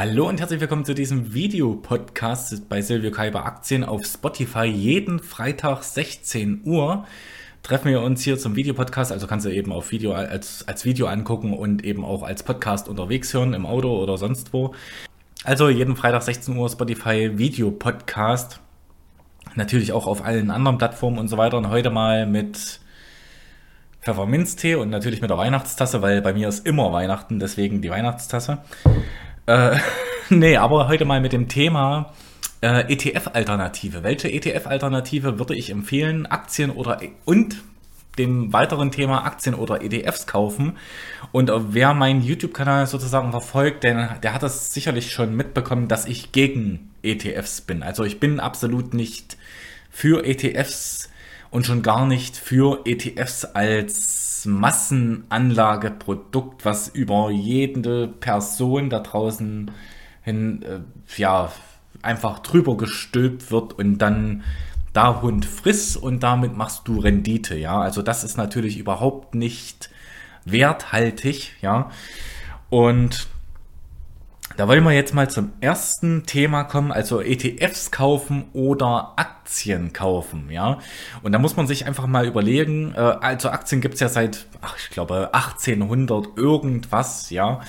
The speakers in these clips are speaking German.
Hallo und herzlich willkommen zu diesem Videopodcast bei Silvio Kaiber Aktien auf Spotify. Jeden Freitag 16 Uhr treffen wir uns hier zum Videopodcast. Also kannst du eben auf Video als, als Video angucken und eben auch als Podcast unterwegs hören, im Auto oder sonst wo. Also jeden Freitag 16 Uhr Spotify Videopodcast. Natürlich auch auf allen anderen Plattformen und so weiter. Und heute mal mit Pfefferminztee und natürlich mit der Weihnachtstasse, weil bei mir ist immer Weihnachten, deswegen die Weihnachtstasse. Äh, nee, aber heute mal mit dem Thema äh, ETF-Alternative. Welche ETF-Alternative würde ich empfehlen? Aktien oder und dem weiteren Thema Aktien oder ETFs kaufen. Und wer meinen YouTube-Kanal sozusagen verfolgt, der, der hat das sicherlich schon mitbekommen, dass ich gegen ETFs bin. Also ich bin absolut nicht für ETFs und schon gar nicht für ETFs als Massenanlageprodukt, was über jede Person da draußen hin, äh, ja, einfach drüber gestülpt wird und dann da Hund friss und damit machst du Rendite, ja. Also das ist natürlich überhaupt nicht werthaltig, ja. Und da wollen wir jetzt mal zum ersten Thema kommen, also ETFs kaufen oder Aktien kaufen, ja. Und da muss man sich einfach mal überlegen, äh, also Aktien gibt's ja seit, ach, ich glaube, 1800 irgendwas, ja.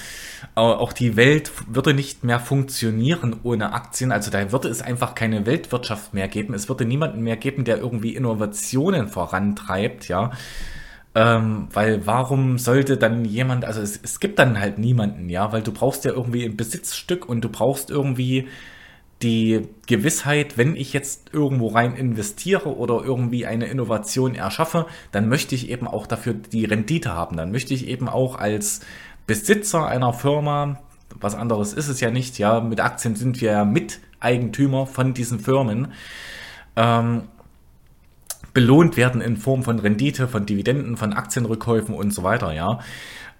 Äh, auch die Welt würde nicht mehr funktionieren ohne Aktien, also da würde es einfach keine Weltwirtschaft mehr geben. Es würde niemanden mehr geben, der irgendwie Innovationen vorantreibt, ja. Ähm, weil warum sollte dann jemand, also es, es gibt dann halt niemanden, ja, weil du brauchst ja irgendwie ein Besitzstück und du brauchst irgendwie die Gewissheit, wenn ich jetzt irgendwo rein investiere oder irgendwie eine Innovation erschaffe, dann möchte ich eben auch dafür die Rendite haben. Dann möchte ich eben auch als Besitzer einer Firma, was anderes ist es ja nicht, ja, mit Aktien sind wir ja Miteigentümer von diesen Firmen. Ähm, belohnt werden in Form von Rendite, von Dividenden, von Aktienrückkäufen und so weiter, ja.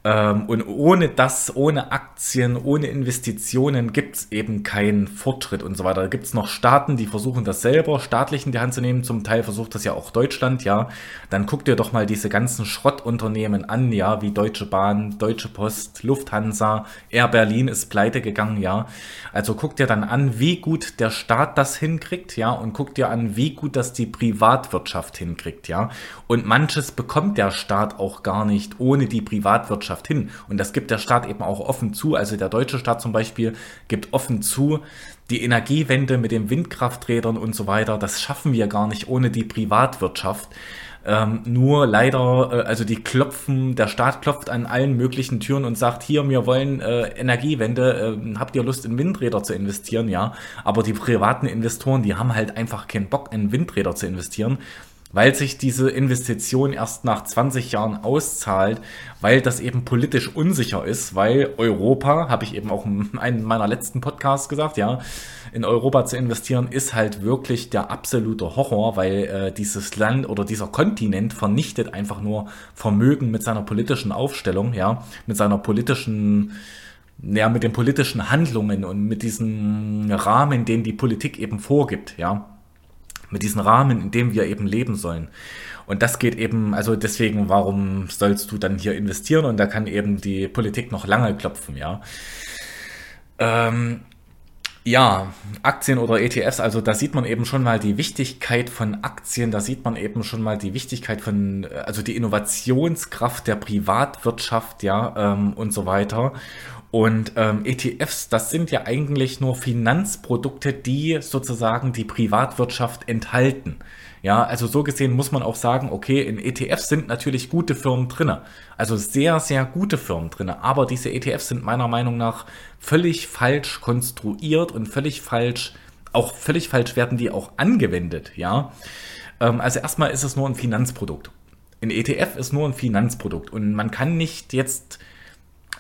Ähm, und ohne das, ohne Aktien, ohne Investitionen gibt es eben keinen Fortschritt und so weiter. Da gibt es noch Staaten, die versuchen das selber staatlich in die Hand zu nehmen. Zum Teil versucht das ja auch Deutschland, ja. Dann guck dir doch mal diese ganzen Schrottunternehmen an, ja, wie Deutsche Bahn, Deutsche Post, Lufthansa, Air Berlin ist pleite gegangen, ja. Also guck dir dann an, wie gut der Staat das hinkriegt, ja, und guck dir an, wie gut das die Privatwirtschaft hinkriegt, ja. Und manches bekommt der Staat auch gar nicht ohne die Privatwirtschaft Landwirtschaft hin. Und das gibt der Staat eben auch offen zu. Also der deutsche Staat zum Beispiel gibt offen zu, die Energiewende mit den Windkrafträdern und so weiter, das schaffen wir gar nicht ohne die Privatwirtschaft. Ähm, nur leider, äh, also die klopfen, der Staat klopft an allen möglichen Türen und sagt, hier, wir wollen äh, Energiewende, äh, habt ihr Lust in Windräder zu investieren? Ja, aber die privaten Investoren, die haben halt einfach keinen Bock in Windräder zu investieren weil sich diese Investition erst nach 20 Jahren auszahlt, weil das eben politisch unsicher ist, weil Europa, habe ich eben auch in einem meiner letzten Podcasts gesagt, ja, in Europa zu investieren ist halt wirklich der absolute Horror, weil äh, dieses Land oder dieser Kontinent vernichtet einfach nur Vermögen mit seiner politischen Aufstellung, ja, mit seiner politischen ja, mit den politischen Handlungen und mit diesem Rahmen, den die Politik eben vorgibt, ja mit diesem Rahmen, in dem wir eben leben sollen. Und das geht eben, also deswegen, warum sollst du dann hier investieren? Und da kann eben die Politik noch lange klopfen, ja. Ähm, ja, Aktien oder ETFs, also da sieht man eben schon mal die Wichtigkeit von Aktien, da sieht man eben schon mal die Wichtigkeit von, also die Innovationskraft der Privatwirtschaft, ja, ähm, und so weiter. Und ähm, ETFs, das sind ja eigentlich nur Finanzprodukte, die sozusagen die Privatwirtschaft enthalten. Ja, also so gesehen muss man auch sagen, okay, in ETFs sind natürlich gute Firmen drinne, also sehr, sehr gute Firmen drinne. Aber diese ETFs sind meiner Meinung nach völlig falsch konstruiert und völlig falsch, auch völlig falsch werden die auch angewendet. Ja, ähm, also erstmal ist es nur ein Finanzprodukt. Ein ETF ist nur ein Finanzprodukt und man kann nicht jetzt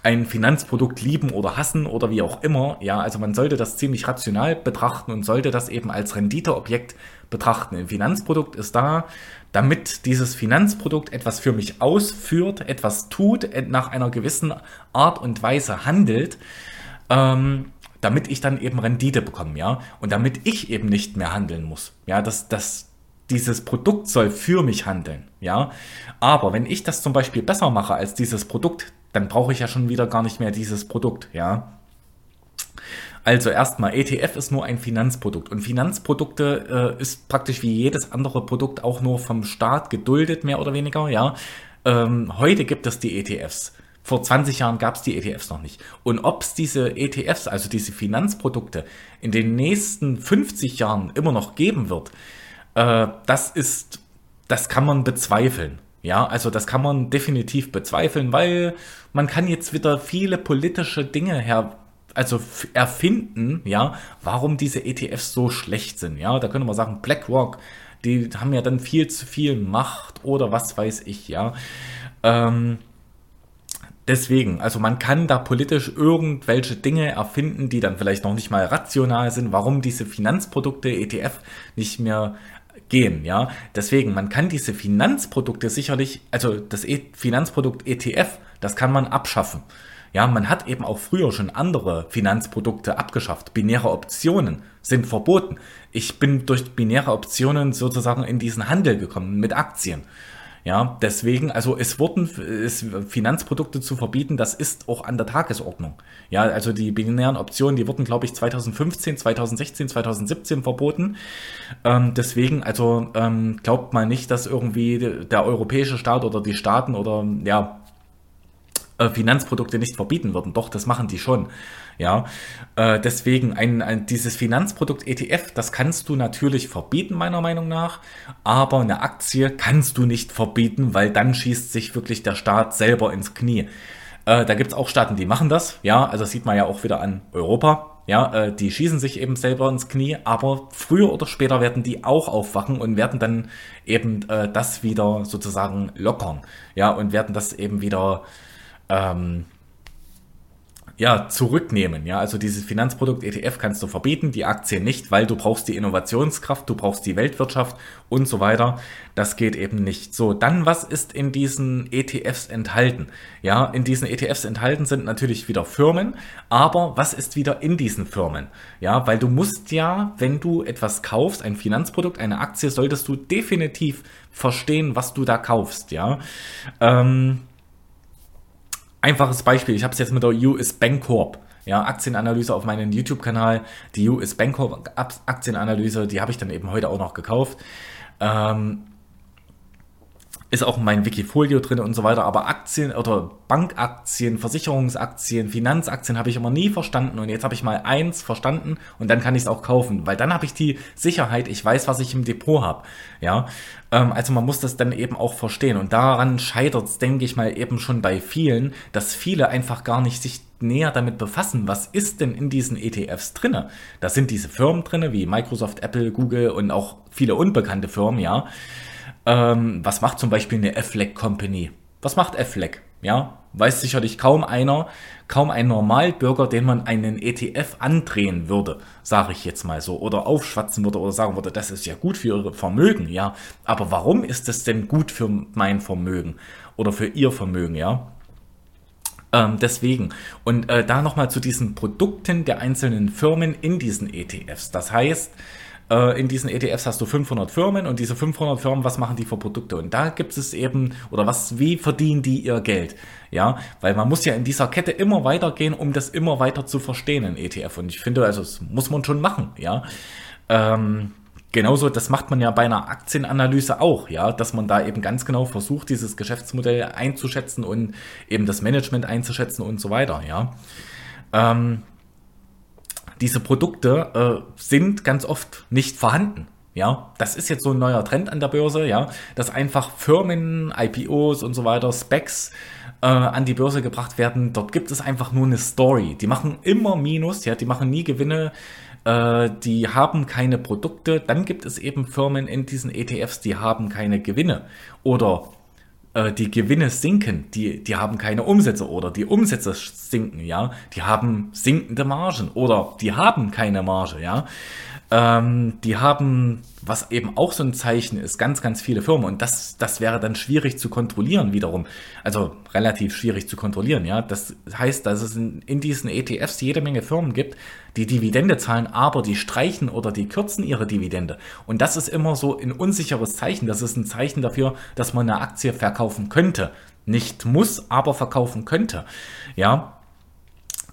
ein Finanzprodukt lieben oder hassen oder wie auch immer. Ja, also man sollte das ziemlich rational betrachten und sollte das eben als Renditeobjekt betrachten. Ein Finanzprodukt ist da, damit dieses Finanzprodukt etwas für mich ausführt, etwas tut, nach einer gewissen Art und Weise handelt, ähm, damit ich dann eben Rendite bekomme, ja, und damit ich eben nicht mehr handeln muss. Ja, das, das, dieses Produkt soll für mich handeln, ja. Aber wenn ich das zum Beispiel besser mache als dieses Produkt, dann brauche ich ja schon wieder gar nicht mehr dieses Produkt, ja. Also erstmal, ETF ist nur ein Finanzprodukt und Finanzprodukte äh, ist praktisch wie jedes andere Produkt auch nur vom Staat geduldet, mehr oder weniger, ja. Ähm, heute gibt es die ETFs. Vor 20 Jahren gab es die ETFs noch nicht. Und ob es diese ETFs, also diese Finanzprodukte, in den nächsten 50 Jahren immer noch geben wird, äh, das ist, das kann man bezweifeln. Ja, also das kann man definitiv bezweifeln, weil man kann jetzt wieder viele politische Dinge her, also erfinden, ja, warum diese ETFs so schlecht sind. Ja, da könnte man sagen, BlackRock, die haben ja dann viel zu viel Macht oder was weiß ich, ja. Ähm, deswegen, also man kann da politisch irgendwelche Dinge erfinden, die dann vielleicht noch nicht mal rational sind, warum diese Finanzprodukte ETF nicht mehr gehen, ja. Deswegen, man kann diese Finanzprodukte sicherlich, also das e Finanzprodukt ETF, das kann man abschaffen. Ja, man hat eben auch früher schon andere Finanzprodukte abgeschafft. Binäre Optionen sind verboten. Ich bin durch binäre Optionen sozusagen in diesen Handel gekommen mit Aktien. Ja, deswegen, also es wurden es, Finanzprodukte zu verbieten, das ist auch an der Tagesordnung. Ja, also die binären Optionen, die wurden, glaube ich, 2015, 2016, 2017 verboten. Ähm, deswegen, also ähm, glaubt mal nicht, dass irgendwie der europäische Staat oder die Staaten oder ja, äh, Finanzprodukte nicht verbieten würden. Doch, das machen die schon. Ja, äh, deswegen ein, ein, dieses Finanzprodukt ETF, das kannst du natürlich verbieten, meiner Meinung nach, aber eine Aktie kannst du nicht verbieten, weil dann schießt sich wirklich der Staat selber ins Knie. Äh, da gibt es auch Staaten, die machen das, ja, also das sieht man ja auch wieder an Europa, ja, äh, die schießen sich eben selber ins Knie, aber früher oder später werden die auch aufwachen und werden dann eben äh, das wieder sozusagen lockern, ja, und werden das eben wieder ähm, ja, zurücknehmen. Ja, also dieses Finanzprodukt ETF kannst du verbieten, die Aktien nicht, weil du brauchst die Innovationskraft, du brauchst die Weltwirtschaft und so weiter. Das geht eben nicht. So, dann was ist in diesen ETFs enthalten? Ja, in diesen ETFs enthalten sind natürlich wieder Firmen, aber was ist wieder in diesen Firmen? Ja, weil du musst ja, wenn du etwas kaufst, ein Finanzprodukt, eine Aktie, solltest du definitiv verstehen, was du da kaufst. Ja, ähm, Einfaches Beispiel, ich habe es jetzt mit der US Bancorp. Ja, Aktienanalyse auf meinem YouTube-Kanal. Die US Bancorp Aktienanalyse, die habe ich dann eben heute auch noch gekauft. Ähm, ist auch mein Wikifolio drin und so weiter, aber Aktien oder Bankaktien, Versicherungsaktien, Finanzaktien habe ich immer nie verstanden und jetzt habe ich mal eins verstanden und dann kann ich es auch kaufen, weil dann habe ich die Sicherheit, ich weiß, was ich im Depot habe. Ja, ähm, also man muss das dann eben auch verstehen und daran scheitert es, denke ich mal, eben schon bei vielen, dass viele einfach gar nicht sich näher damit befassen, was ist denn in diesen ETFs drinne. Da sind diese Firmen drinne, wie Microsoft, Apple, Google und auch viele unbekannte Firmen, ja. Ähm, was macht zum Beispiel eine Affleck Company? Was macht Affleck? Ja, weiß sicherlich kaum einer, kaum ein Normalbürger, den man einen ETF andrehen würde, sage ich jetzt mal so, oder aufschwatzen würde oder sagen würde, das ist ja gut für Ihr Vermögen, ja. Aber warum ist das denn gut für mein Vermögen oder für Ihr Vermögen, ja? Ähm, deswegen. Und äh, da nochmal zu diesen Produkten der einzelnen Firmen in diesen ETFs. Das heißt, in diesen ETFs hast du 500 Firmen und diese 500 Firmen, was machen die für Produkte? Und da gibt es eben, oder was, wie verdienen die ihr Geld? Ja, weil man muss ja in dieser Kette immer weitergehen, um das immer weiter zu verstehen in ETF. Und ich finde, also das muss man schon machen, ja. Ähm, Genauso, das macht man ja bei einer Aktienanalyse auch, ja, dass man da eben ganz genau versucht, dieses Geschäftsmodell einzuschätzen und eben das Management einzuschätzen und so weiter, ja. Ähm, diese Produkte äh, sind ganz oft nicht vorhanden. Ja, das ist jetzt so ein neuer Trend an der Börse, ja, dass einfach Firmen, IPOs und so weiter, Specs äh, an die Börse gebracht werden. Dort gibt es einfach nur eine Story. Die machen immer Minus, ja, die machen nie Gewinne, äh, die haben keine Produkte. Dann gibt es eben Firmen in diesen ETFs, die haben keine Gewinne oder äh, die Gewinne sinken, die, die haben keine Umsätze oder die Umsätze sinken, ja, die haben sinkende Margen oder die haben keine Marge, ja. Ähm, die haben, was eben auch so ein Zeichen ist, ganz, ganz viele Firmen und das, das wäre dann schwierig zu kontrollieren wiederum. Also relativ schwierig zu kontrollieren, ja. Das heißt, dass es in, in diesen ETFs jede Menge Firmen gibt, die Dividende zahlen, aber die streichen oder die kürzen ihre Dividende. Und das ist immer so ein unsicheres Zeichen. Das ist ein Zeichen dafür, dass man eine Aktie verkaufen könnte. Nicht muss, aber verkaufen könnte. Ja,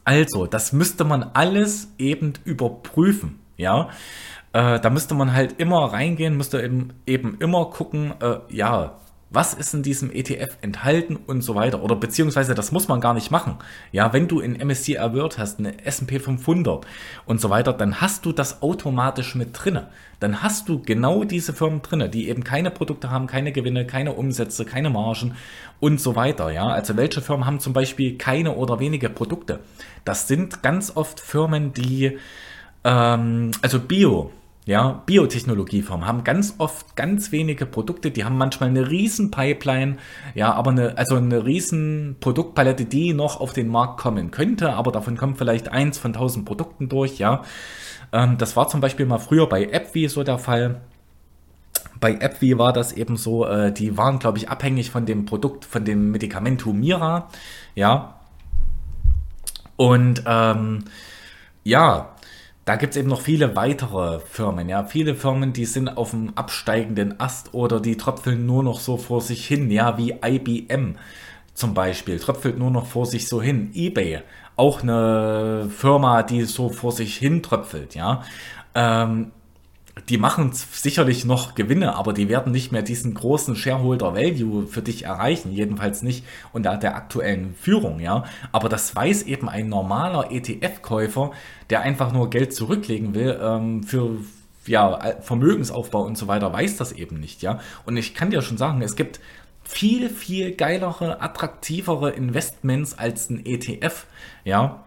Also, das müsste man alles eben überprüfen, ja. Äh, da müsste man halt immer reingehen, müsste eben, eben immer gucken, äh, ja, was ist in diesem ETF enthalten und so weiter. Oder beziehungsweise das muss man gar nicht machen. Ja, wenn du in MSCI Award hast, eine S&P 500 und so weiter, dann hast du das automatisch mit drinne. Dann hast du genau diese Firmen drinne, die eben keine Produkte haben, keine Gewinne, keine Umsätze, keine Margen und so weiter. Ja, also welche Firmen haben zum Beispiel keine oder wenige Produkte? Das sind ganz oft Firmen, die ähm, also Bio ja, Biotechnologiefirmen haben ganz oft ganz wenige Produkte, die haben manchmal eine riesen Pipeline, ja, aber eine, also eine riesen Produktpalette, die noch auf den Markt kommen könnte, aber davon kommt vielleicht eins von tausend Produkten durch, ja. Ähm, das war zum Beispiel mal früher bei AppWi so der Fall. Bei AppWi war das eben so, äh, die waren, glaube ich, abhängig von dem Produkt, von dem Medikament Humira, ja. Und ähm, ja, da gibt es eben noch viele weitere Firmen, ja. Viele Firmen, die sind auf dem absteigenden Ast oder die tröpfeln nur noch so vor sich hin, ja, wie IBM zum Beispiel, tröpfelt nur noch vor sich so hin. eBay, auch eine Firma, die so vor sich hin tröpfelt, ja. Ähm, die machen sicherlich noch Gewinne, aber die werden nicht mehr diesen großen Shareholder Value für dich erreichen, jedenfalls nicht unter der aktuellen Führung, ja. Aber das weiß eben ein normaler ETF-Käufer, der einfach nur Geld zurücklegen will ähm, für ja, Vermögensaufbau und so weiter, weiß das eben nicht, ja. Und ich kann dir schon sagen, es gibt viel, viel geilere, attraktivere Investments als ein ETF, ja.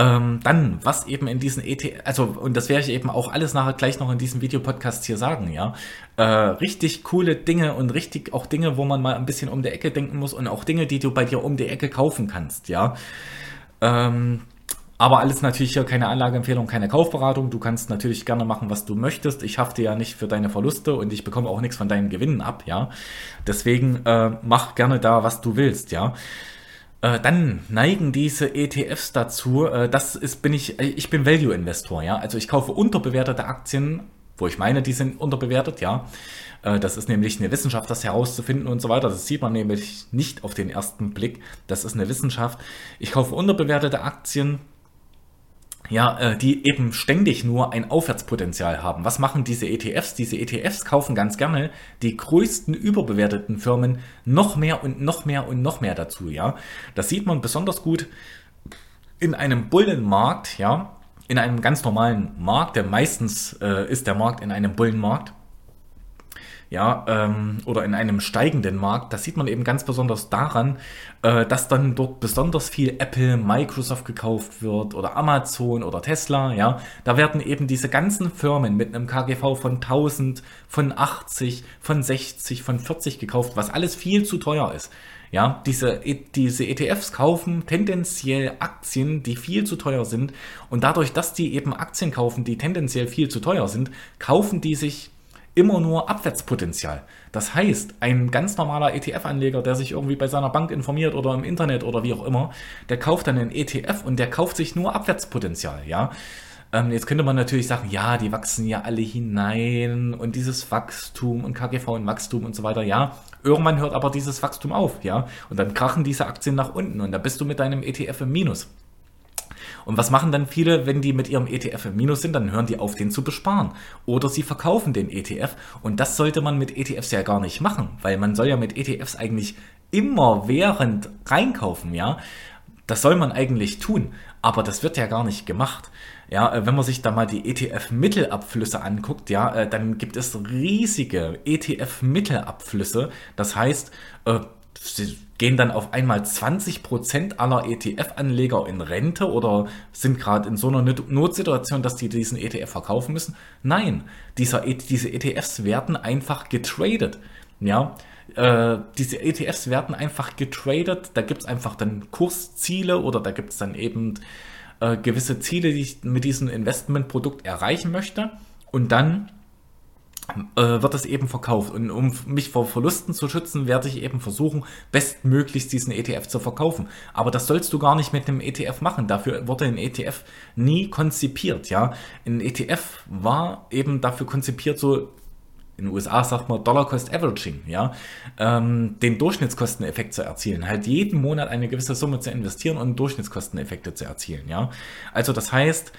Ähm, dann, was eben in diesen ETF, also, und das werde ich eben auch alles nachher gleich noch in diesem Videopodcast hier sagen, ja. Äh, richtig coole Dinge und richtig auch Dinge, wo man mal ein bisschen um die Ecke denken muss und auch Dinge, die du bei dir um die Ecke kaufen kannst, ja. Ähm, aber alles natürlich hier keine Anlageempfehlung, keine Kaufberatung. Du kannst natürlich gerne machen, was du möchtest. Ich hafte ja nicht für deine Verluste und ich bekomme auch nichts von deinen Gewinnen ab, ja. Deswegen äh, mach gerne da, was du willst, ja. Äh, dann neigen diese ETFs dazu, äh, das ist, bin ich, ich bin Value-Investor, ja. Also ich kaufe unterbewertete Aktien, wo ich meine, die sind unterbewertet, ja. Äh, das ist nämlich eine Wissenschaft, das herauszufinden und so weiter. Das sieht man nämlich nicht auf den ersten Blick. Das ist eine Wissenschaft. Ich kaufe unterbewertete Aktien, ja, äh, die eben ständig nur ein Aufwärtspotenzial haben. Was machen diese ETFs? Diese ETFs kaufen ganz gerne die größten überbewerteten Firmen noch mehr und noch mehr und noch mehr dazu, ja. Das sieht man besonders gut in einem Bullenmarkt, ja, in einem ganz normalen Markt, der meistens äh, ist der Markt in einem Bullenmarkt ja, ähm, oder in einem steigenden Markt, das sieht man eben ganz besonders daran, äh, dass dann dort besonders viel Apple, Microsoft gekauft wird oder Amazon oder Tesla, ja. Da werden eben diese ganzen Firmen mit einem KGV von 1000, von 80, von 60, von 40 gekauft, was alles viel zu teuer ist. Ja, diese, e, diese ETFs kaufen tendenziell Aktien, die viel zu teuer sind. Und dadurch, dass die eben Aktien kaufen, die tendenziell viel zu teuer sind, kaufen die sich immer nur Abwärtspotenzial. Das heißt, ein ganz normaler ETF-Anleger, der sich irgendwie bei seiner Bank informiert oder im Internet oder wie auch immer, der kauft dann einen ETF und der kauft sich nur Abwärtspotenzial, ja. Ähm, jetzt könnte man natürlich sagen, ja, die wachsen ja alle hinein und dieses Wachstum und KGV und Wachstum und so weiter, ja. Irgendwann hört aber dieses Wachstum auf, ja. Und dann krachen diese Aktien nach unten und da bist du mit deinem ETF im Minus. Und was machen dann viele, wenn die mit ihrem ETF im Minus sind? Dann hören die auf, den zu besparen. Oder sie verkaufen den ETF. Und das sollte man mit ETFs ja gar nicht machen, weil man soll ja mit ETFs eigentlich immer während reinkaufen, ja. Das soll man eigentlich tun, aber das wird ja gar nicht gemacht. Ja, äh, wenn man sich da mal die ETF-Mittelabflüsse anguckt, ja, äh, dann gibt es riesige ETF-Mittelabflüsse. Das heißt, gehen dann auf einmal 20% aller ETF-Anleger in Rente oder sind gerade in so einer Notsituation, dass die diesen ETF verkaufen müssen? Nein, dieser, e diese ETFs werden einfach getradet. Ja, äh, diese ETFs werden einfach getradet. Da gibt es einfach dann Kursziele oder da gibt es dann eben äh, gewisse Ziele, die ich mit diesem Investmentprodukt erreichen möchte. Und dann wird das eben verkauft. Und um mich vor Verlusten zu schützen, werde ich eben versuchen, bestmöglichst diesen ETF zu verkaufen. Aber das sollst du gar nicht mit einem ETF machen. Dafür wurde ein ETF nie konzipiert, ja. Ein ETF war eben dafür konzipiert, so in den USA sagt man Dollar Cost Averaging, ja, ähm, den Durchschnittskosteneffekt zu erzielen, halt jeden Monat eine gewisse Summe zu investieren und Durchschnittskosteneffekte zu erzielen, ja. Also das heißt,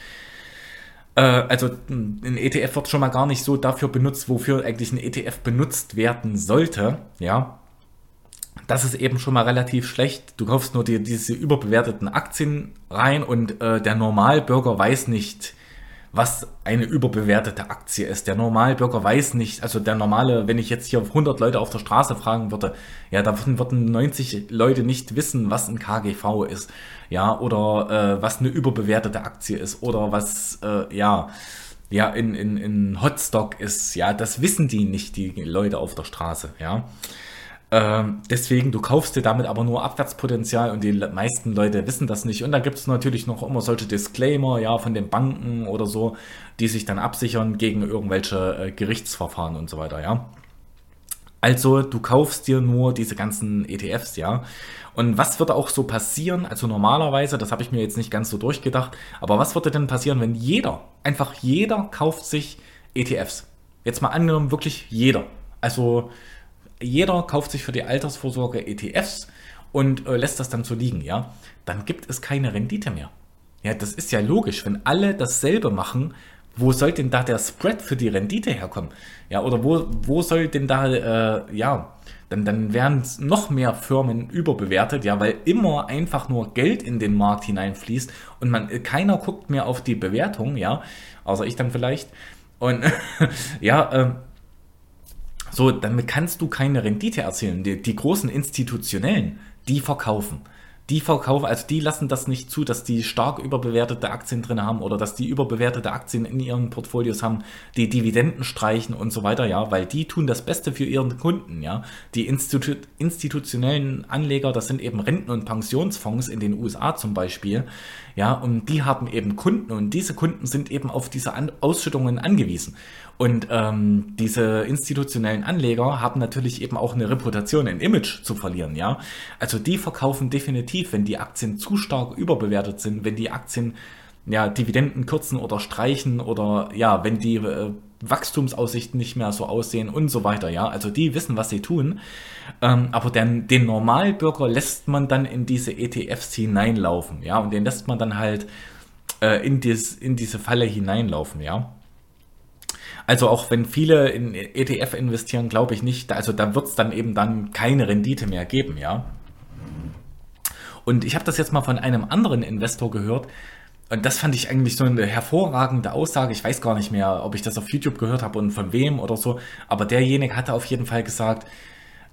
äh, also ein ETF wird schon mal gar nicht so dafür benutzt, wofür eigentlich ein ETF benutzt werden sollte, ja. Das ist eben schon mal relativ schlecht. Du kaufst nur die, diese überbewerteten Aktien rein und äh, der Normalbürger weiß nicht, was eine überbewertete Aktie ist. Der Normalbürger weiß nicht, also der normale, wenn ich jetzt hier 100 Leute auf der Straße fragen würde, ja, davon würden 90 Leute nicht wissen, was ein KGV ist, ja, oder äh, was eine überbewertete Aktie ist oder was, äh, ja, ja, in, in, in Hotstock ist, ja, das wissen die nicht, die Leute auf der Straße, ja. Ähm, deswegen, du kaufst dir damit aber nur Abwärtspotenzial und die meisten Leute wissen das nicht. Und dann gibt es natürlich noch immer solche Disclaimer, ja, von den Banken oder so, die sich dann absichern gegen irgendwelche äh, Gerichtsverfahren und so weiter, ja. Also, du kaufst dir nur diese ganzen ETFs, ja. Und was würde auch so passieren? Also normalerweise, das habe ich mir jetzt nicht ganz so durchgedacht, aber was würde denn passieren, wenn jeder, einfach jeder kauft sich ETFs? Jetzt mal angenommen, wirklich jeder. Also jeder kauft sich für die Altersvorsorge ETFs und äh, lässt das dann so liegen, ja, dann gibt es keine Rendite mehr. Ja, das ist ja logisch, wenn alle dasselbe machen, wo soll denn da der Spread für die Rendite herkommen? Ja, oder wo, wo soll denn da, äh, ja, dann, dann werden noch mehr Firmen überbewertet, ja, weil immer einfach nur Geld in den Markt hineinfließt und man, keiner guckt mehr auf die Bewertung, ja, außer ich dann vielleicht. Und ja, äh, so, damit kannst du keine Rendite erzielen. Die, die großen institutionellen, die verkaufen die verkaufen, also die lassen das nicht zu, dass die stark überbewertete Aktien drin haben oder dass die überbewertete Aktien in ihren Portfolios haben, die Dividenden streichen und so weiter, ja, weil die tun das Beste für ihren Kunden, ja. Die Institu institutionellen Anleger, das sind eben Renten- und Pensionsfonds in den USA zum Beispiel, ja, und die haben eben Kunden und diese Kunden sind eben auf diese An Ausschüttungen angewiesen. Und ähm, diese institutionellen Anleger haben natürlich eben auch eine Reputation, ein Image zu verlieren, ja. Also die verkaufen definitiv, wenn die Aktien zu stark überbewertet sind, wenn die Aktien ja Dividenden kürzen oder streichen oder ja, wenn die äh, Wachstumsaussichten nicht mehr so aussehen und so weiter, ja. Also die wissen, was sie tun. Ähm, aber den, den Normalbürger lässt man dann in diese ETFs hineinlaufen, ja. Und den lässt man dann halt äh, in, dies, in diese Falle hineinlaufen, ja. Also auch wenn viele in ETF investieren, glaube ich nicht, also da wird es dann eben dann keine Rendite mehr geben, ja. Und ich habe das jetzt mal von einem anderen Investor gehört, und das fand ich eigentlich so eine hervorragende Aussage. Ich weiß gar nicht mehr, ob ich das auf YouTube gehört habe und von wem oder so. Aber derjenige hatte auf jeden Fall gesagt,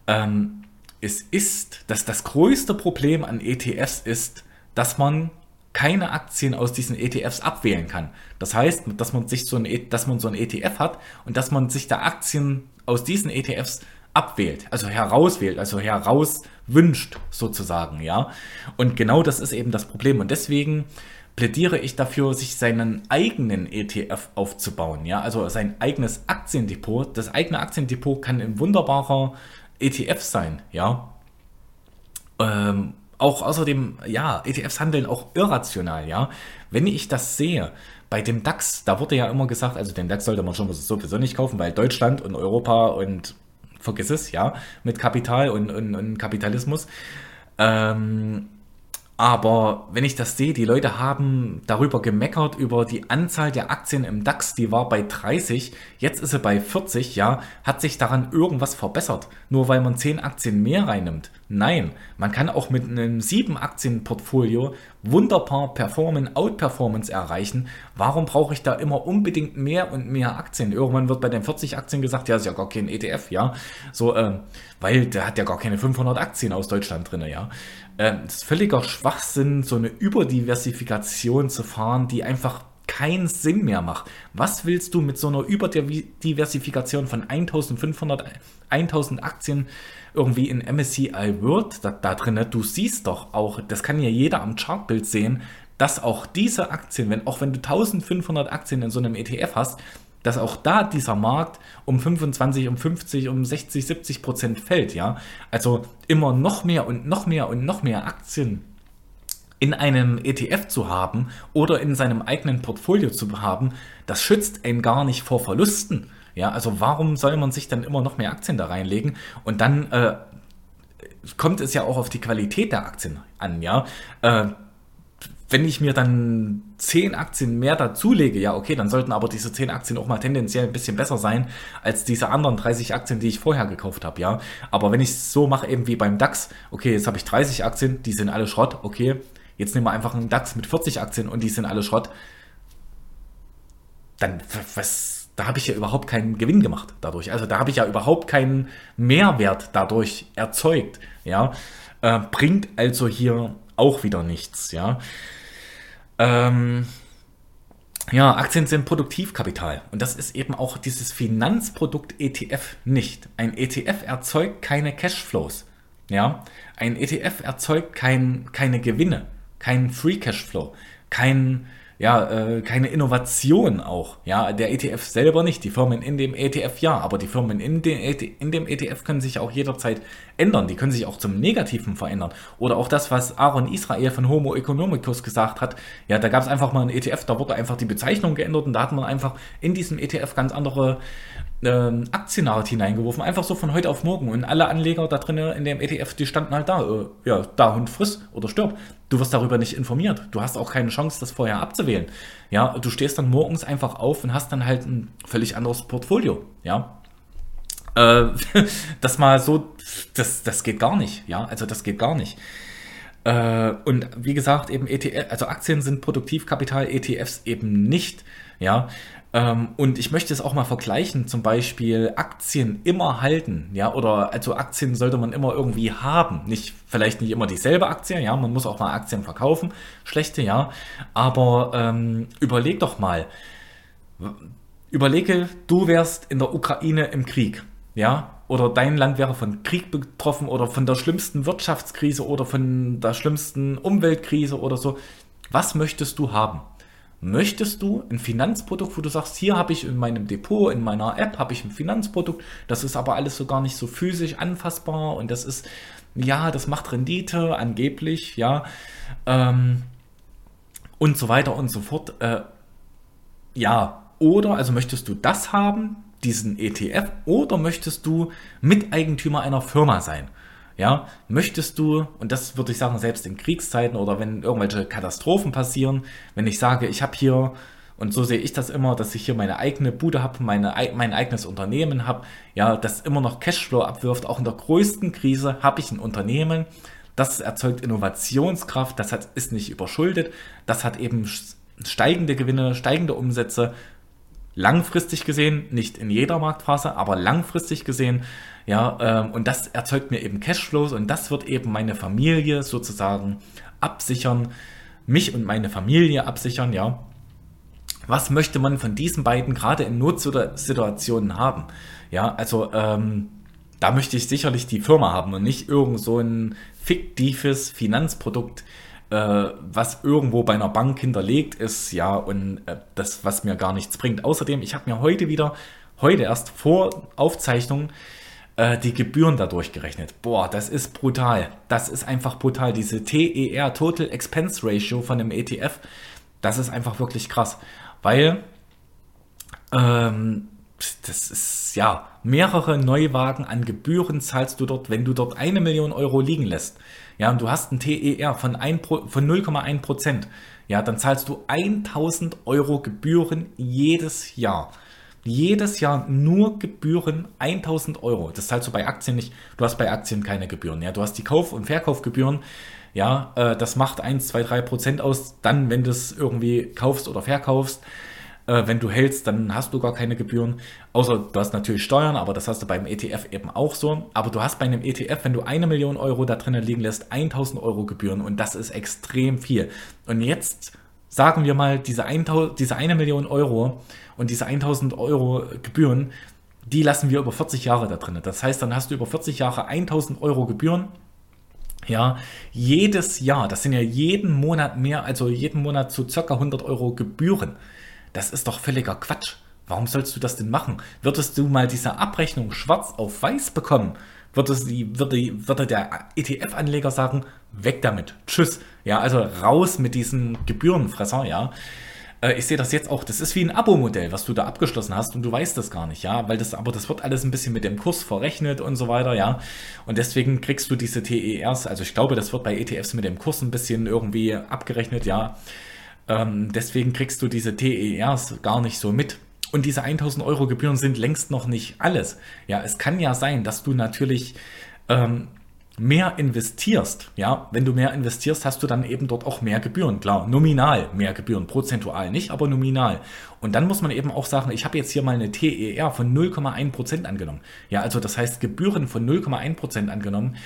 ähm, es ist, dass das größte Problem an ETFs ist, dass man keine Aktien aus diesen ETFs abwählen kann. Das heißt, dass man sich so ein, e, dass man so ein ETF hat und dass man sich da Aktien aus diesen ETFs abwählt, also herauswählt, also herauswünscht sozusagen, ja. Und genau das ist eben das Problem. Und deswegen plädiere ich dafür, sich seinen eigenen ETF aufzubauen. Ja, also sein eigenes Aktiendepot. Das eigene Aktiendepot kann ein wunderbarer ETF sein. Ja, ähm, auch außerdem, ja, ETFs handeln auch irrational. Ja, wenn ich das sehe, bei dem DAX, da wurde ja immer gesagt, also den DAX sollte man schon sowieso nicht kaufen, weil Deutschland und Europa und vergiss es, ja, mit Kapital und, und, und Kapitalismus. Ähm, aber wenn ich das sehe, die Leute haben darüber gemeckert, über die Anzahl der Aktien im DAX, die war bei 30, jetzt ist sie bei 40, ja, hat sich daran irgendwas verbessert, nur weil man 10 Aktien mehr reinnimmt. Nein, man kann auch mit einem 7 Aktien Portfolio wunderbar Performance, Outperformance erreichen. Warum brauche ich da immer unbedingt mehr und mehr Aktien? Irgendwann wird bei den 40 Aktien gesagt, ja, ist ja gar kein ETF, ja, so, äh, weil der hat ja gar keine 500 Aktien aus Deutschland drin, ja. Ähm, es ist völliger Schwachsinn, so eine Überdiversifikation zu fahren, die einfach keinen Sinn mehr macht. Was willst du mit so einer Überdiversifikation von 1500, 1000 Aktien irgendwie in MSCI World da, da drin? Du siehst doch auch, das kann ja jeder am Chartbild sehen, dass auch diese Aktien, wenn, auch wenn du 1500 Aktien in so einem ETF hast, dass auch da dieser Markt um 25, um 50, um 60, 70 Prozent fällt, ja. Also immer noch mehr und noch mehr und noch mehr Aktien in einem ETF zu haben oder in seinem eigenen Portfolio zu haben, das schützt einen gar nicht vor Verlusten. Ja, also warum soll man sich dann immer noch mehr Aktien da reinlegen? Und dann äh, kommt es ja auch auf die Qualität der Aktien an, ja. Äh, wenn ich mir dann 10 Aktien mehr dazulege, ja, okay, dann sollten aber diese 10 Aktien auch mal tendenziell ein bisschen besser sein als diese anderen 30 Aktien, die ich vorher gekauft habe, ja. Aber wenn ich es so mache, eben wie beim DAX, okay, jetzt habe ich 30 Aktien, die sind alle Schrott, okay, jetzt nehmen wir einfach einen DAX mit 40 Aktien und die sind alle Schrott, dann was, da habe ich ja überhaupt keinen Gewinn gemacht dadurch. Also da habe ich ja überhaupt keinen Mehrwert dadurch erzeugt, ja. Äh, bringt also hier auch wieder nichts, ja. Ähm, ja, Aktien sind Produktivkapital und das ist eben auch dieses Finanzprodukt ETF nicht. Ein ETF erzeugt keine Cashflows. Ja, ein ETF erzeugt kein, keine Gewinne, keinen Free Cashflow, kein, ja, äh, keine Innovation auch. Ja, der ETF selber nicht, die Firmen in dem ETF ja, aber die Firmen in, den, in dem ETF können sich auch jederzeit ändern. Die können sich auch zum Negativen verändern. Oder auch das, was Aaron Israel von Homo economicus gesagt hat. Ja, da gab es einfach mal einen ETF, da wurde einfach die Bezeichnung geändert und da hat man einfach in diesem ETF ganz andere ähm, Aktienart hineingeworfen, einfach so von heute auf morgen. Und alle Anleger da drinnen in dem ETF, die standen halt da, äh, ja, da Hund friss oder stirb. Du wirst darüber nicht informiert. Du hast auch keine Chance, das vorher abzuwählen. Ja, du stehst dann morgens einfach auf und hast dann halt ein völlig anderes Portfolio. Ja, äh, das mal so, das, das geht gar nicht. Ja, also das geht gar nicht. Äh, und wie gesagt, eben ETF, also Aktien sind Produktivkapital, ETFs eben nicht. Ja, und ich möchte es auch mal vergleichen, zum Beispiel Aktien immer halten, ja, oder also Aktien sollte man immer irgendwie haben. Nicht, vielleicht nicht immer dieselbe Aktie, ja, man muss auch mal Aktien verkaufen, schlechte, ja. Aber ähm, überleg doch mal, überlege, du wärst in der Ukraine im Krieg, ja, oder dein Land wäre von Krieg betroffen oder von der schlimmsten Wirtschaftskrise oder von der schlimmsten Umweltkrise oder so. Was möchtest du haben? Möchtest du ein Finanzprodukt, wo du sagst, hier habe ich in meinem Depot, in meiner App habe ich ein Finanzprodukt, das ist aber alles so gar nicht so physisch anfassbar und das ist, ja, das macht Rendite angeblich, ja, ähm, und so weiter und so fort. Äh, ja, oder also möchtest du das haben, diesen ETF, oder möchtest du Miteigentümer einer Firma sein? Ja, möchtest du, und das würde ich sagen, selbst in Kriegszeiten oder wenn irgendwelche Katastrophen passieren, wenn ich sage, ich habe hier, und so sehe ich das immer, dass ich hier meine eigene Bude habe, meine, mein eigenes Unternehmen habe, ja, das immer noch Cashflow abwirft, auch in der größten Krise habe ich ein Unternehmen, das erzeugt Innovationskraft, das hat, ist nicht überschuldet, das hat eben steigende Gewinne, steigende Umsätze, langfristig gesehen, nicht in jeder Marktphase, aber langfristig gesehen ja, ähm, und das erzeugt mir eben Cashflows und das wird eben meine Familie sozusagen absichern, mich und meine Familie absichern, ja. Was möchte man von diesen beiden gerade in Notsituationen haben? Ja, also ähm, da möchte ich sicherlich die Firma haben und nicht irgend so ein fiktives Finanzprodukt, äh, was irgendwo bei einer Bank hinterlegt ist, ja, und äh, das, was mir gar nichts bringt. Außerdem, ich habe mir heute wieder, heute erst vor Aufzeichnung, äh, die Gebühren dadurch gerechnet. Boah, das ist brutal. Das ist einfach brutal. Diese TER, Total Expense Ratio von dem ETF, das ist einfach wirklich krass. Weil ähm, das ist ja mehrere Neuwagen an Gebühren zahlst du dort, wenn du dort eine Million Euro liegen lässt. Ja, und du hast ein TER von, von 0,1 Prozent. Ja, dann zahlst du 1000 Euro Gebühren jedes Jahr jedes Jahr nur Gebühren 1000 Euro. Das zahlst du bei Aktien nicht. Du hast bei Aktien keine Gebühren. Ja, du hast die Kauf- und Verkaufgebühren. Ja, äh, das macht 1, 2, 3 Prozent aus. Dann, wenn du es irgendwie kaufst oder verkaufst. Äh, wenn du hältst, dann hast du gar keine Gebühren. Außer du hast natürlich Steuern, aber das hast du beim ETF eben auch so. Aber du hast bei einem ETF, wenn du eine Million Euro da drinnen liegen lässt, 1000 Euro Gebühren. Und das ist extrem viel. Und jetzt sagen wir mal, diese, 1000, diese eine Million Euro und diese 1000 Euro Gebühren, die lassen wir über 40 Jahre da drin. Das heißt, dann hast du über 40 Jahre 1000 Euro Gebühren. Ja, jedes Jahr, das sind ja jeden Monat mehr, also jeden Monat zu circa 100 Euro Gebühren. Das ist doch völliger Quatsch. Warum sollst du das denn machen? Würdest du mal diese Abrechnung schwarz auf weiß bekommen? Würde, sie, würde, würde der ETF-Anleger sagen, weg damit, tschüss. Ja, also raus mit diesen Gebührenfresser, ja. Äh, ich sehe das jetzt auch, das ist wie ein Abo-Modell, was du da abgeschlossen hast und du weißt das gar nicht, ja, weil das, aber das wird alles ein bisschen mit dem Kurs verrechnet und so weiter, ja. Und deswegen kriegst du diese TERs, also ich glaube, das wird bei ETFs mit dem Kurs ein bisschen irgendwie abgerechnet, ja. Ähm, deswegen kriegst du diese TERs gar nicht so mit. Und diese 1000 Euro Gebühren sind längst noch nicht alles. Ja, es kann ja sein, dass du natürlich ähm, mehr investierst, ja, wenn du mehr investierst, hast du dann eben dort auch mehr Gebühren. Klar, nominal mehr Gebühren, prozentual nicht, aber nominal. Und dann muss man eben auch sagen, ich habe jetzt hier mal eine TER von 0,1% angenommen. Ja, also das heißt Gebühren von 0,1% angenommen.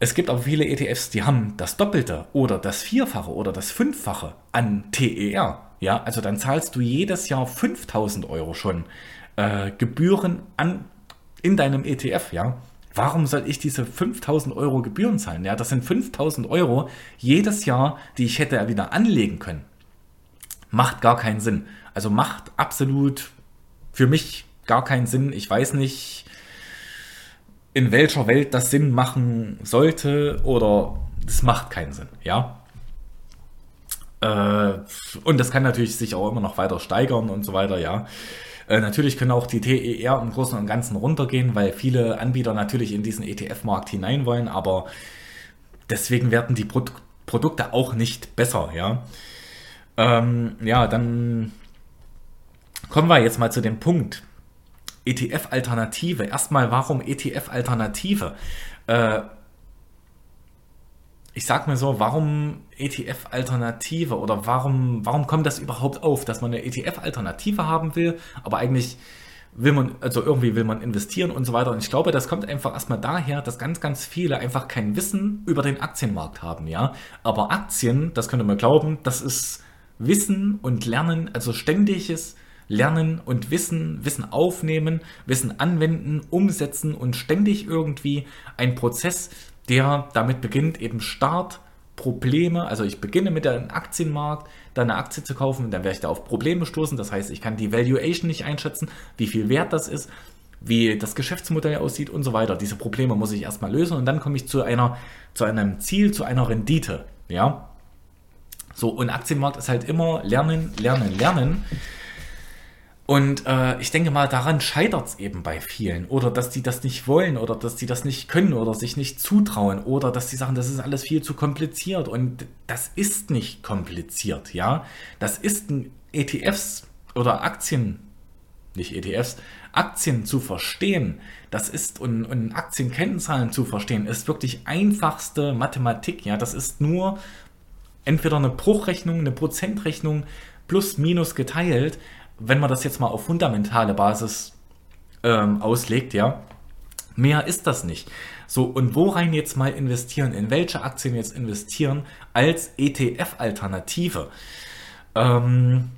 Es gibt aber viele ETFs, die haben das Doppelte oder das Vierfache oder das Fünffache an TER. Ja, also dann zahlst du jedes Jahr 5000 Euro schon äh, Gebühren an in deinem ETF, ja. Warum soll ich diese 5000 Euro Gebühren zahlen? Ja, das sind 5000 Euro jedes Jahr, die ich hätte wieder anlegen können. Macht gar keinen Sinn. Also macht absolut für mich gar keinen Sinn. Ich weiß nicht, in welcher Welt das Sinn machen sollte oder es macht keinen Sinn, ja. Äh, und das kann natürlich sich auch immer noch weiter steigern und so weiter, ja. Äh, natürlich können auch die TER im Großen und Ganzen runtergehen, weil viele Anbieter natürlich in diesen ETF-Markt hinein wollen, aber deswegen werden die Pro Produkte auch nicht besser, ja. Ähm, ja, dann kommen wir jetzt mal zu dem Punkt. ETF-Alternative. Erstmal, warum ETF-Alternative? Äh, ich sag mir so, warum ETF-Alternative oder warum, warum kommt das überhaupt auf, dass man eine ETF-Alternative haben will, aber eigentlich will man, also irgendwie will man investieren und so weiter. Und ich glaube, das kommt einfach erstmal daher, dass ganz, ganz viele einfach kein Wissen über den Aktienmarkt haben, ja. Aber Aktien, das könnte man glauben, das ist Wissen und Lernen, also ständiges Lernen und Wissen, Wissen aufnehmen, Wissen anwenden, umsetzen und ständig irgendwie ein Prozess, der damit beginnt, eben Start, Probleme, also ich beginne mit dem Aktienmarkt, dann eine Aktie zu kaufen, dann werde ich da auf Probleme stoßen. Das heißt, ich kann die Valuation nicht einschätzen, wie viel wert das ist, wie das Geschäftsmodell aussieht und so weiter. Diese Probleme muss ich erstmal lösen und dann komme ich zu einer, zu einem Ziel, zu einer Rendite. Ja. So, und Aktienmarkt ist halt immer lernen, lernen, lernen. Und äh, ich denke mal, daran scheitert es eben bei vielen. Oder dass die das nicht wollen oder dass die das nicht können oder sich nicht zutrauen oder dass die sagen, das ist alles viel zu kompliziert. Und das ist nicht kompliziert, ja. Das ist ein ETFs oder Aktien, nicht ETFs, Aktien zu verstehen, das ist und, und Aktienkennzahlen zu verstehen, ist wirklich einfachste Mathematik, ja. Das ist nur entweder eine Bruchrechnung, eine Prozentrechnung plus minus geteilt wenn man das jetzt mal auf fundamentale Basis ähm, auslegt, ja, mehr ist das nicht. So, und wo rein jetzt mal investieren? In welche Aktien jetzt investieren als ETF-Alternative? Ähm,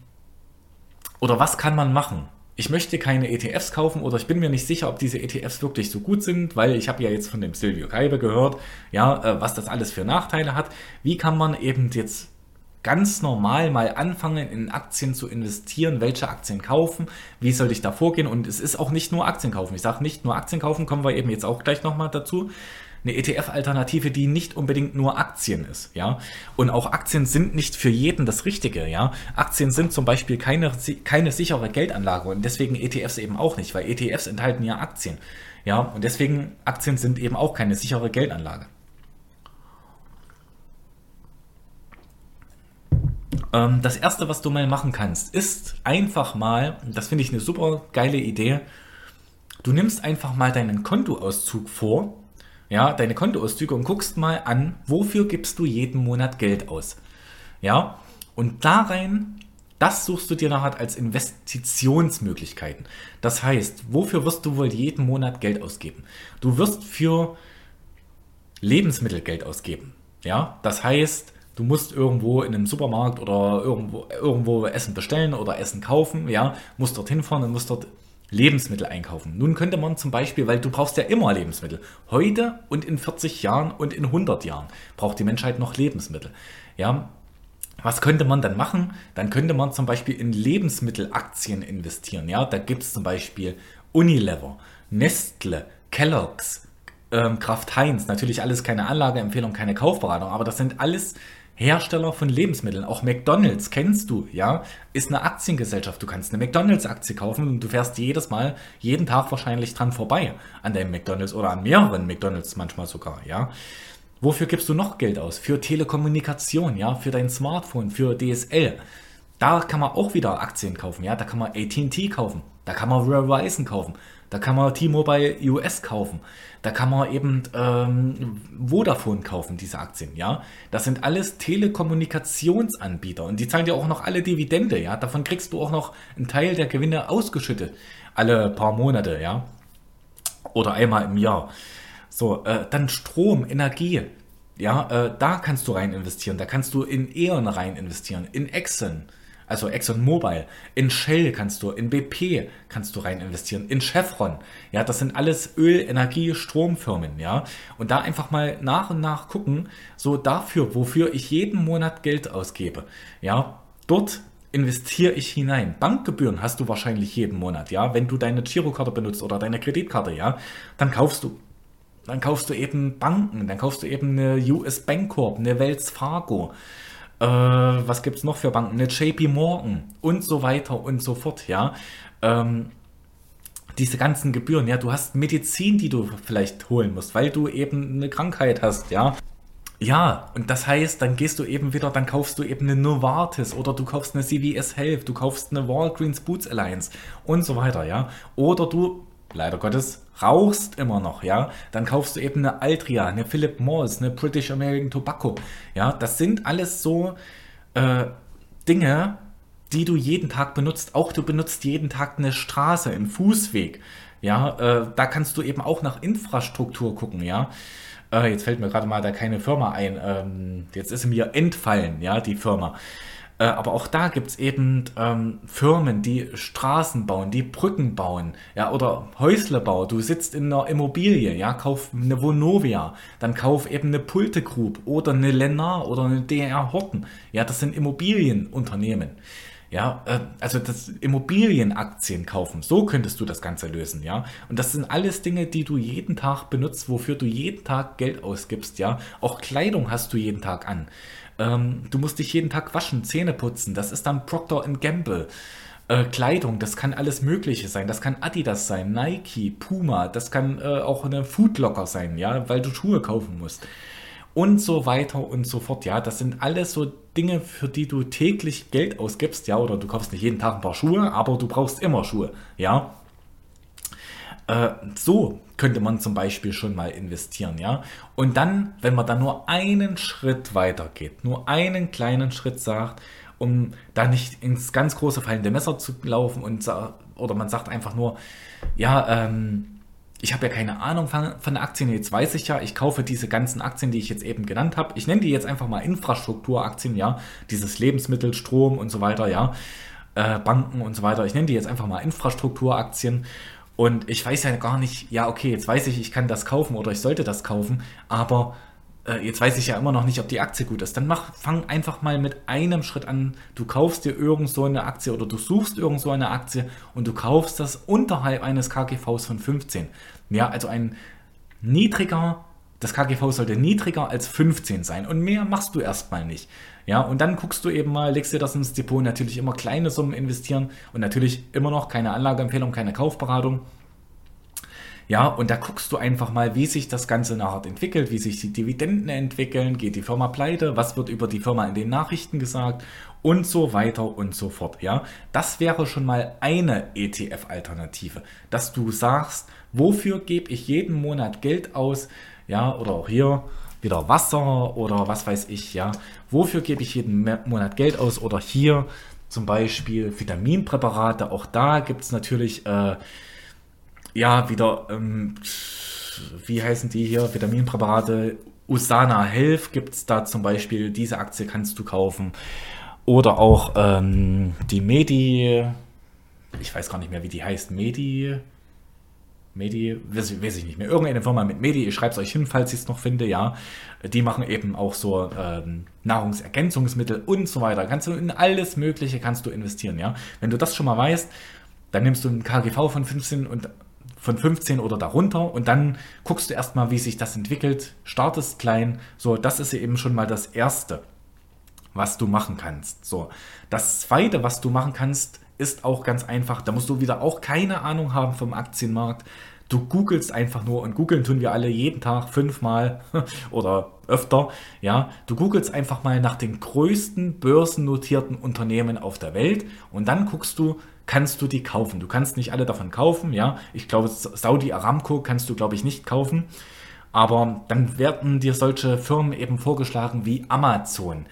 oder was kann man machen? Ich möchte keine ETFs kaufen oder ich bin mir nicht sicher, ob diese ETFs wirklich so gut sind, weil ich habe ja jetzt von dem Silvio Kaibe gehört, ja, äh, was das alles für Nachteile hat. Wie kann man eben jetzt ganz normal mal anfangen, in Aktien zu investieren, welche Aktien kaufen, wie soll ich da vorgehen und es ist auch nicht nur Aktien kaufen. Ich sage nicht nur Aktien kaufen, kommen wir eben jetzt auch gleich nochmal dazu. Eine ETF-Alternative, die nicht unbedingt nur Aktien ist, ja. Und auch Aktien sind nicht für jeden das Richtige, ja. Aktien sind zum Beispiel keine, keine sichere Geldanlage und deswegen ETFs eben auch nicht, weil ETFs enthalten ja Aktien, ja. Und deswegen Aktien sind eben auch keine sichere Geldanlage. Ähm, das erste, was du mal machen kannst, ist einfach mal, das finde ich eine super geile Idee, du nimmst einfach mal deinen Kontoauszug vor, ja, deine Kontoauszüge und guckst mal an, wofür gibst du jeden Monat Geld aus. Ja, und da rein, das suchst du dir nachher als Investitionsmöglichkeiten. Das heißt, wofür wirst du wohl jeden Monat Geld ausgeben? Du wirst für Lebensmittel Geld ausgeben. Ja, das heißt, Du musst irgendwo in einem Supermarkt oder irgendwo, irgendwo Essen bestellen oder Essen kaufen, ja, musst dorthin fahren und musst dort Lebensmittel einkaufen. Nun könnte man zum Beispiel, weil du brauchst ja immer Lebensmittel. Heute und in 40 Jahren und in 100 Jahren braucht die Menschheit noch Lebensmittel. Ja, was könnte man dann machen? Dann könnte man zum Beispiel in Lebensmittelaktien investieren. Ja, da gibt es zum Beispiel Unilever, Nestle, Kellogg's, ähm, Kraft Heinz. Natürlich alles keine Anlageempfehlung, keine Kaufberatung, aber das sind alles Hersteller von Lebensmitteln, auch McDonald's kennst du, ja, ist eine Aktiengesellschaft. Du kannst eine McDonald's-Aktie kaufen und du fährst jedes Mal, jeden Tag wahrscheinlich dran vorbei an deinem McDonald's oder an mehreren McDonald's manchmal sogar, ja. Wofür gibst du noch Geld aus? Für Telekommunikation, ja, für dein Smartphone, für DSL. Da kann man auch wieder Aktien kaufen, ja, da kann man AT&T kaufen, da kann man Verizon kaufen, da kann man T-Mobile US kaufen. Da kann man eben ähm, Vodafone kaufen, diese Aktien. Ja, das sind alles Telekommunikationsanbieter und die zahlen dir auch noch alle Dividende. Ja, davon kriegst du auch noch einen Teil der Gewinne ausgeschüttet alle paar Monate. Ja, oder einmal im Jahr. So, äh, dann Strom, Energie. Ja, äh, da kannst du rein investieren. Da kannst du in E.ON rein investieren, in Exxon also ExxonMobil, in Shell kannst du, in BP kannst du rein investieren, in Chevron. Ja, das sind alles Öl, Energie, Stromfirmen, ja. Und da einfach mal nach und nach gucken, so dafür, wofür ich jeden Monat Geld ausgebe. Ja, dort investiere ich hinein. Bankgebühren hast du wahrscheinlich jeden Monat, ja. Wenn du deine Girokarte benutzt oder deine Kreditkarte, ja, dann kaufst du dann kaufst du eben Banken, dann kaufst du eben eine US Bancorp, eine Wells Fargo, äh, was gibt es noch für Banken? Eine JP Morgan und so weiter und so fort, ja. Ähm, diese ganzen Gebühren, ja, du hast Medizin, die du vielleicht holen musst, weil du eben eine Krankheit hast, ja. Ja, und das heißt, dann gehst du eben wieder, dann kaufst du eben eine Novartis oder du kaufst eine CVS Health, du kaufst eine Walgreens Boots Alliance und so weiter, ja. Oder du leider Gottes, rauchst immer noch, ja, dann kaufst du eben eine Altria, eine Philip Morris, eine British American Tobacco, ja, das sind alles so äh, Dinge, die du jeden Tag benutzt. Auch du benutzt jeden Tag eine Straße, einen Fußweg, ja, äh, da kannst du eben auch nach Infrastruktur gucken, ja. Äh, jetzt fällt mir gerade mal da keine Firma ein, ähm, jetzt ist mir entfallen, ja, die Firma. Äh, aber auch da gibt es eben ähm, Firmen, die Straßen bauen, die Brücken bauen, ja, oder Häuslebau. Du sitzt in einer Immobilie, ja, kauf eine Vonovia, dann kauf eben eine Pulte Group oder eine Lennar oder eine DR Horten. Ja, das sind Immobilienunternehmen. Ja, äh, also das Immobilienaktien kaufen, so könntest du das Ganze lösen, ja. Und das sind alles Dinge, die du jeden Tag benutzt, wofür du jeden Tag Geld ausgibst, ja. Auch Kleidung hast du jeden Tag an. Ähm, du musst dich jeden Tag waschen, Zähne putzen. Das ist dann Procter Gamble. Äh, Kleidung, das kann alles Mögliche sein. Das kann Adidas sein, Nike, Puma, das kann äh, auch eine Foodlocker sein, ja, weil du Schuhe kaufen musst. Und so weiter und so fort, ja. Das sind alles so Dinge, für die du täglich Geld ausgibst, ja, oder du kaufst nicht jeden Tag ein paar Schuhe, aber du brauchst immer Schuhe, ja. Äh, so könnte man zum Beispiel schon mal investieren, ja. Und dann, wenn man dann nur einen Schritt weiter geht, nur einen kleinen Schritt sagt, um da nicht ins ganz große fallende Messer zu laufen und oder man sagt einfach nur, ja, ähm, ich habe ja keine Ahnung von, von Aktien, jetzt weiß ich ja, ich kaufe diese ganzen Aktien, die ich jetzt eben genannt habe. Ich nenne die jetzt einfach mal Infrastrukturaktien, ja, dieses Lebensmittel, Strom und so weiter, ja, äh, Banken und so weiter. Ich nenne die jetzt einfach mal Infrastrukturaktien und ich weiß ja gar nicht, ja, okay, jetzt weiß ich, ich kann das kaufen oder ich sollte das kaufen, aber äh, jetzt weiß ich ja immer noch nicht, ob die Aktie gut ist. Dann mach, fang einfach mal mit einem Schritt an. Du kaufst dir irgend so eine Aktie oder du suchst irgend so eine Aktie und du kaufst das unterhalb eines KGVs von 15. Ja, also ein niedriger das KGV sollte niedriger als 15 sein und mehr machst du erstmal nicht. Ja, und dann guckst du eben mal, legst dir das ins Depot, natürlich immer kleine Summen investieren und natürlich immer noch keine Anlageempfehlung, keine Kaufberatung. Ja, und da guckst du einfach mal, wie sich das Ganze nachher entwickelt, wie sich die Dividenden entwickeln, geht die Firma pleite, was wird über die Firma in den Nachrichten gesagt und so weiter und so fort. Ja, das wäre schon mal eine ETF-Alternative, dass du sagst, wofür gebe ich jeden Monat Geld aus, ja, oder auch hier wieder Wasser oder was weiß ich, ja. Wofür gebe ich jeden Monat Geld aus? Oder hier zum Beispiel Vitaminpräparate, auch da gibt es natürlich, äh, ja, wieder, ähm, wie heißen die hier, Vitaminpräparate, Usana Health gibt es da zum Beispiel, diese Aktie kannst du kaufen. Oder auch ähm, die Medi, ich weiß gar nicht mehr, wie die heißt, Medi, Medi, weiß, weiß, ich nicht mehr, irgendeine Firma mit Medi, ich schreibe es euch hin, falls ich es noch finde, ja. Die machen eben auch so ähm, Nahrungsergänzungsmittel und so weiter. Kannst du in alles Mögliche kannst du investieren, ja. Wenn du das schon mal weißt, dann nimmst du ein KGV von 15 und von 15 oder darunter und dann guckst du erstmal, wie sich das entwickelt, startest klein. So, das ist eben schon mal das Erste. was du machen kannst. So, das zweite, was du machen kannst, ist auch ganz einfach. Da musst du wieder auch keine Ahnung haben vom Aktienmarkt. Du googelst einfach nur und googeln tun wir alle jeden Tag fünfmal oder öfter. Ja, du googelst einfach mal nach den größten börsennotierten Unternehmen auf der Welt und dann guckst du, kannst du die kaufen. Du kannst nicht alle davon kaufen. Ja, ich glaube, Saudi Aramco kannst du, glaube ich, nicht kaufen. Aber dann werden dir solche Firmen eben vorgeschlagen wie Amazon,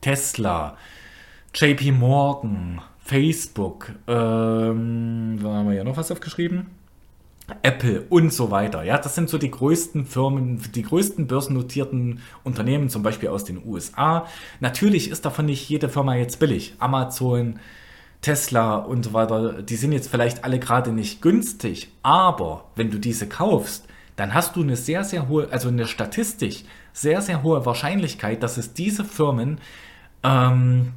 Tesla, JP Morgan, Facebook, ähm, da haben wir ja noch was aufgeschrieben. Apple und so weiter. Ja, das sind so die größten Firmen, die größten börsennotierten Unternehmen, zum Beispiel aus den USA. Natürlich ist davon nicht jede Firma jetzt billig. Amazon, Tesla und so weiter, die sind jetzt vielleicht alle gerade nicht günstig, aber wenn du diese kaufst, dann hast du eine sehr, sehr hohe, also eine statistisch sehr, sehr hohe Wahrscheinlichkeit, dass es diese Firmen ähm,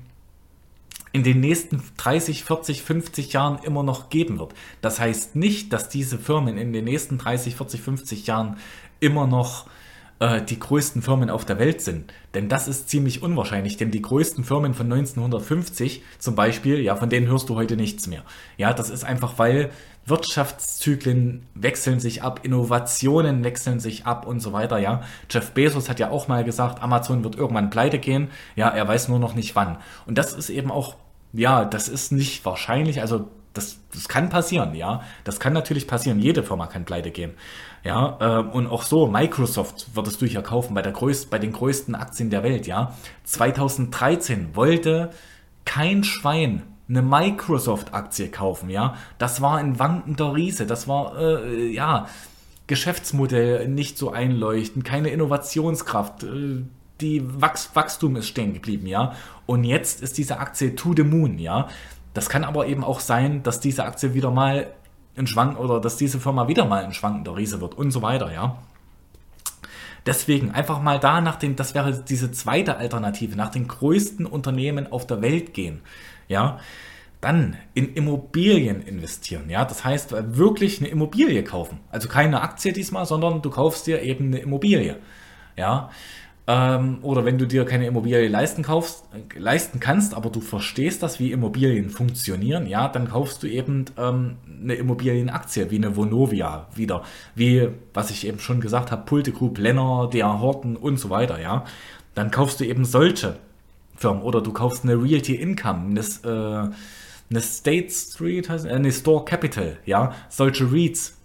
in den nächsten 30, 40, 50 Jahren immer noch geben wird. Das heißt nicht, dass diese Firmen in den nächsten 30, 40, 50 Jahren immer noch äh, die größten Firmen auf der Welt sind. Denn das ist ziemlich unwahrscheinlich, denn die größten Firmen von 1950 zum Beispiel, ja, von denen hörst du heute nichts mehr. Ja, das ist einfach, weil Wirtschaftszyklen wechseln sich ab, Innovationen wechseln sich ab und so weiter, ja. Jeff Bezos hat ja auch mal gesagt, Amazon wird irgendwann pleite gehen, ja, er weiß nur noch nicht wann. Und das ist eben auch, ja, das ist nicht wahrscheinlich, also das, das kann passieren, ja. Das kann natürlich passieren, jede Firma kann pleite gehen. Ja, äh, und auch so, Microsoft würdest du ja kaufen bei, der größt, bei den größten Aktien der Welt, ja. 2013 wollte kein Schwein eine Microsoft-Aktie kaufen, ja. Das war ein wankender Riese, das war, äh, ja, Geschäftsmodell nicht so einleuchtend, keine Innovationskraft, äh, die Wachs Wachstum ist stehen geblieben, ja. Und jetzt ist diese Aktie to the moon, ja. Das kann aber eben auch sein, dass diese Aktie wieder mal ein Schwank oder dass diese Firma wieder mal ein schwankender Riese wird und so weiter, ja. Deswegen einfach mal da nach den, das wäre diese zweite Alternative, nach den größten Unternehmen auf der Welt gehen ja, dann in Immobilien investieren. Ja, das heißt wirklich eine Immobilie kaufen. Also keine Aktie diesmal, sondern du kaufst dir eben eine Immobilie. Ja, ähm, oder wenn du dir keine Immobilie leisten kaufst, äh, leisten kannst, aber du verstehst das, wie Immobilien funktionieren, ja, dann kaufst du eben ähm, eine Immobilienaktie wie eine Vonovia wieder, wie was ich eben schon gesagt habe, Pulte Group, Lenner, DR Horten und so weiter, ja. Dann kaufst du eben solche Firmen. Oder du kaufst eine Realty Income, eine, äh, eine State Street, heißt, äh, eine Store Capital, ja, solche REITs.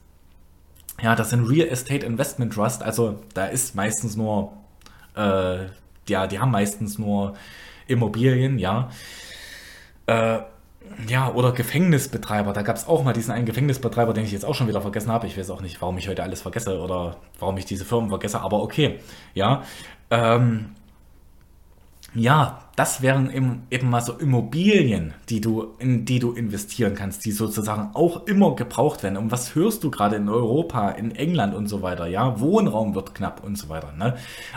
Ja, das sind Real Estate Investment Trust, also da ist meistens nur, äh, ja, die haben meistens nur Immobilien, ja. Äh, ja, oder Gefängnisbetreiber. Da gab es auch mal diesen einen Gefängnisbetreiber, den ich jetzt auch schon wieder vergessen habe. Ich weiß auch nicht, warum ich heute alles vergesse oder warum ich diese Firmen vergesse, aber okay. Ja. Ähm, ja, das wären eben, mal so Immobilien, die du, in die du investieren kannst, die sozusagen auch immer gebraucht werden. Und was hörst du gerade in Europa, in England und so weiter? Ja, Wohnraum wird knapp und so weiter. Ne?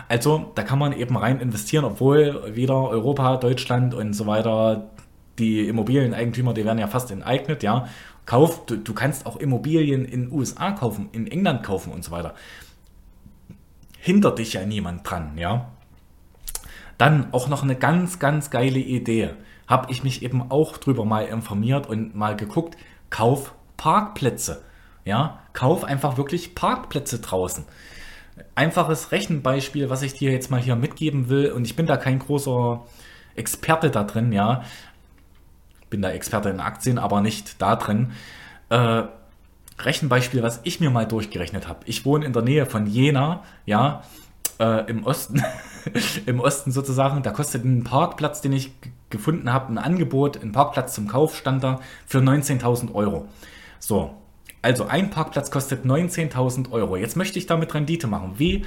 Also da kann man eben rein investieren, obwohl wieder Europa, Deutschland und so weiter, die Immobilieneigentümer, die werden ja fast enteignet, ja. Kauf, du, du kannst auch Immobilien in USA kaufen, in England kaufen und so weiter. Hinter dich ja niemand dran, ja. Dann auch noch eine ganz, ganz geile Idee. Habe ich mich eben auch drüber mal informiert und mal geguckt. Kauf Parkplätze. Ja, kauf einfach wirklich Parkplätze draußen. Einfaches Rechenbeispiel, was ich dir jetzt mal hier mitgeben will, und ich bin da kein großer Experte da drin, ja. Bin da Experte in Aktien, aber nicht da drin. Äh, Rechenbeispiel, was ich mir mal durchgerechnet habe. Ich wohne in der Nähe von Jena, ja, äh, im Osten. im Osten sozusagen. Da kostet ein Parkplatz, den ich gefunden habe, ein Angebot, ein Parkplatz zum Kauf stand da für 19.000 Euro. So, also ein Parkplatz kostet 19.000 Euro. Jetzt möchte ich damit Rendite machen. Wie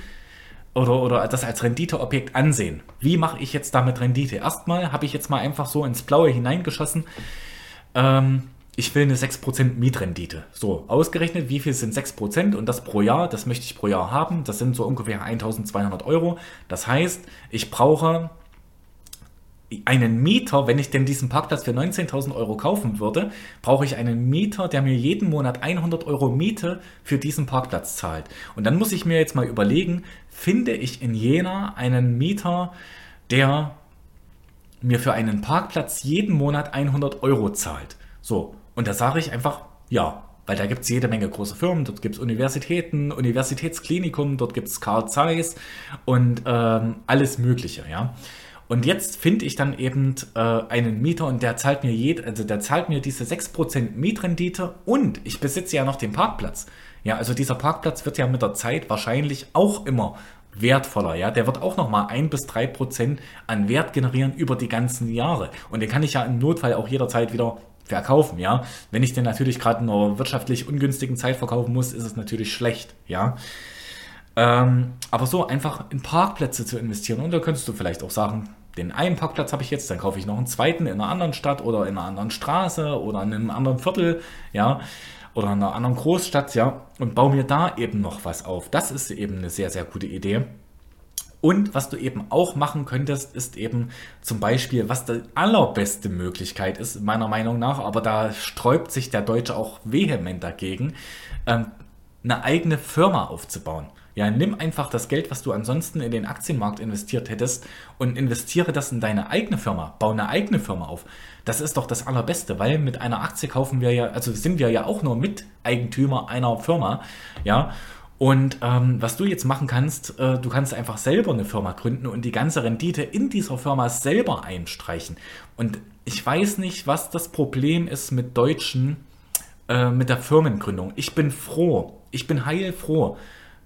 oder, oder das als Renditeobjekt ansehen. Wie mache ich jetzt damit Rendite? Erstmal habe ich jetzt mal einfach so ins Blaue hineingeschossen. Ähm, ich will eine 6% Mietrendite. So, ausgerechnet, wie viel sind 6% und das pro Jahr, das möchte ich pro Jahr haben. Das sind so ungefähr 1200 Euro. Das heißt, ich brauche einen Mieter, wenn ich denn diesen Parkplatz für 19.000 Euro kaufen würde, brauche ich einen Mieter, der mir jeden Monat 100 Euro Miete für diesen Parkplatz zahlt. Und dann muss ich mir jetzt mal überlegen, finde ich in Jena einen Mieter, der mir für einen Parkplatz jeden Monat 100 Euro zahlt. So, und da sage ich einfach, ja, weil da gibt es jede Menge große Firmen, dort gibt es Universitäten, Universitätsklinikum, dort gibt es Carl Zeiss und ähm, alles Mögliche, ja. Und jetzt finde ich dann eben äh, einen Mieter und der zahlt mir jed, also der zahlt mir diese 6% Mietrendite und ich besitze ja noch den Parkplatz. Ja, also dieser Parkplatz wird ja mit der Zeit wahrscheinlich auch immer wertvoller, ja. Der wird auch nochmal ein bis drei Prozent an Wert generieren über die ganzen Jahre. Und den kann ich ja im Notfall auch jederzeit wieder verkaufen, ja. Wenn ich den natürlich gerade in einer wirtschaftlich ungünstigen Zeit verkaufen muss, ist es natürlich schlecht, ja. Ähm, aber so einfach in Parkplätze zu investieren und da könntest du vielleicht auch sagen, den einen Parkplatz habe ich jetzt, dann kaufe ich noch einen zweiten in einer anderen Stadt oder in einer anderen Straße oder in einem anderen Viertel, ja, oder in einer anderen Großstadt, ja, und baue mir da eben noch was auf. Das ist eben eine sehr, sehr gute Idee. Und was du eben auch machen könntest, ist eben zum Beispiel, was die allerbeste Möglichkeit ist, meiner Meinung nach, aber da sträubt sich der Deutsche auch vehement dagegen, ähm, eine eigene Firma aufzubauen. Ja, nimm einfach das Geld, was du ansonsten in den Aktienmarkt investiert hättest und investiere das in deine eigene Firma. Bau eine eigene Firma auf. Das ist doch das Allerbeste, weil mit einer Aktie kaufen wir ja, also sind wir ja auch nur Miteigentümer einer Firma. Ja, und ähm, was du jetzt machen kannst, äh, du kannst einfach selber eine Firma gründen und die ganze Rendite in dieser Firma selber einstreichen. Und ich weiß nicht, was das Problem ist mit Deutschen, äh, mit der Firmengründung. Ich bin froh, ich bin heilfroh,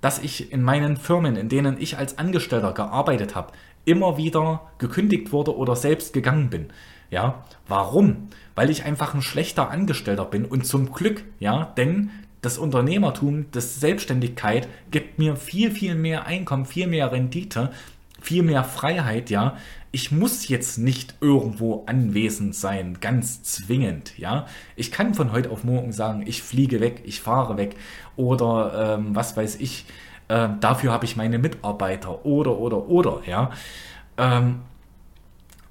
dass ich in meinen Firmen, in denen ich als Angestellter gearbeitet habe, immer wieder gekündigt wurde oder selbst gegangen bin. Ja, warum? Weil ich einfach ein schlechter Angestellter bin und zum Glück, ja, denn das Unternehmertum, das Selbstständigkeit gibt mir viel, viel mehr Einkommen, viel mehr Rendite, viel mehr Freiheit, ja. Ich muss jetzt nicht irgendwo anwesend sein, ganz zwingend, ja. Ich kann von heute auf morgen sagen, ich fliege weg, ich fahre weg oder ähm, was weiß ich, äh, dafür habe ich meine Mitarbeiter oder, oder, oder, ja. Ähm,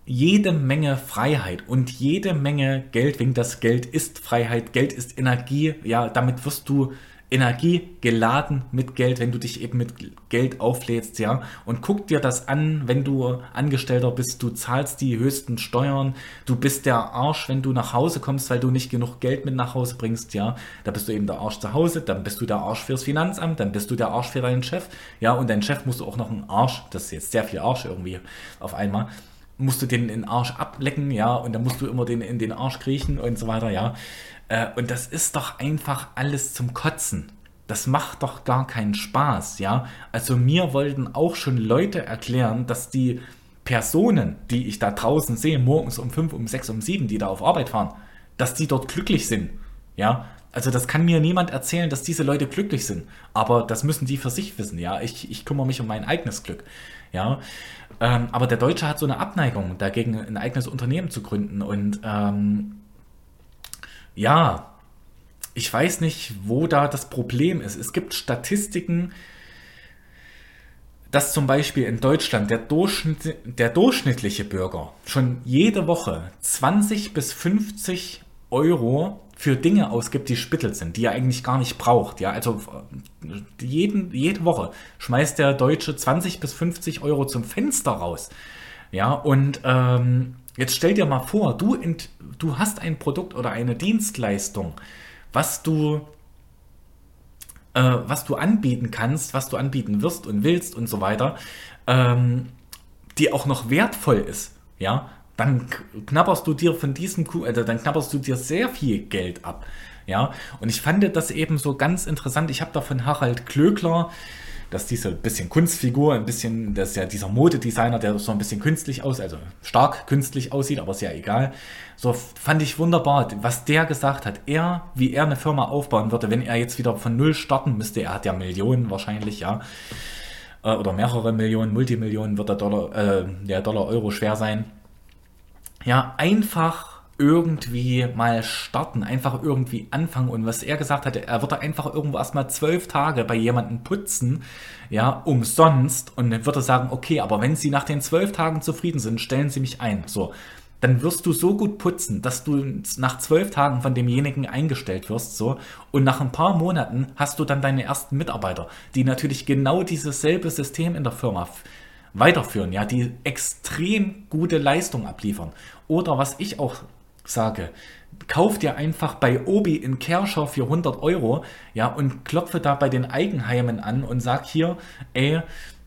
jede Menge Freiheit und jede Menge Geld, wegen das Geld ist Freiheit, Geld ist Energie, ja, damit wirst du Energie geladen mit Geld, wenn du dich eben mit Geld auflädst, ja. Und guck dir das an, wenn du Angestellter bist, du zahlst die höchsten Steuern, du bist der Arsch, wenn du nach Hause kommst, weil du nicht genug Geld mit nach Hause bringst, ja. Da bist du eben der Arsch zu Hause, dann bist du der Arsch fürs Finanzamt, dann bist du der Arsch für deinen Chef, ja. Und dein Chef musst du auch noch einen Arsch, das ist jetzt sehr viel Arsch irgendwie auf einmal, musst du den in den Arsch ablecken, ja, und dann musst du immer den in den Arsch kriechen und so weiter, ja. Äh, und das ist doch einfach alles zum Kotzen. Das macht doch gar keinen Spaß, ja. Also mir wollten auch schon Leute erklären, dass die Personen, die ich da draußen sehe, morgens um 5, um 6, um 7, die da auf Arbeit fahren, dass die dort glücklich sind, ja. Also das kann mir niemand erzählen, dass diese Leute glücklich sind. Aber das müssen die für sich wissen, ja. Ich, ich kümmere mich um mein eigenes Glück, ja. Ähm, aber der Deutsche hat so eine Abneigung dagegen, ein eigenes Unternehmen zu gründen. Und ähm, ja, ich weiß nicht, wo da das Problem ist. Es gibt Statistiken, dass zum Beispiel in Deutschland der, Durchschnitt, der durchschnittliche Bürger schon jede Woche 20 bis 50 Euro für Dinge ausgibt, die Spittel sind, die er eigentlich gar nicht braucht. Ja, also jeden, jede Woche schmeißt der Deutsche 20 bis 50 Euro zum Fenster raus. Ja, und ähm, jetzt stell dir mal vor, du, ent, du hast ein Produkt oder eine Dienstleistung, was du, äh, was du anbieten kannst, was du anbieten wirst und willst und so weiter, ähm, die auch noch wertvoll ist. Ja, dann knabberst du dir von diesem also dann knabberst du dir sehr viel Geld ab. Ja, und ich fand das eben so ganz interessant. Ich habe da von Harald Klöckler, dass diese bisschen Kunstfigur, ein bisschen, das ist ja dieser Modedesigner, der so ein bisschen künstlich aus, also stark künstlich aussieht, aber ja egal. So fand ich wunderbar, was der gesagt hat. Er, wie er eine Firma aufbauen würde, wenn er jetzt wieder von Null starten müsste. Er hat ja Millionen wahrscheinlich, ja. Äh, oder mehrere Millionen, Multimillionen wird der Dollar, äh, der Dollar Euro schwer sein ja, einfach irgendwie mal starten, einfach irgendwie anfangen. Und was er gesagt hatte, er würde einfach irgendwo erstmal zwölf Tage bei jemandem putzen, ja, umsonst. Und dann würde er sagen, okay, aber wenn Sie nach den zwölf Tagen zufrieden sind, stellen Sie mich ein. So. Dann wirst du so gut putzen, dass du nach zwölf Tagen von demjenigen eingestellt wirst, so. Und nach ein paar Monaten hast du dann deine ersten Mitarbeiter, die natürlich genau dieses selbe System in der Firma weiterführen, ja, die extrem gute Leistung abliefern. Oder was ich auch sage, kauf dir einfach bei Obi in Kerscher für 100 Euro, ja, und klopfe da bei den Eigenheimen an und sag hier, ey,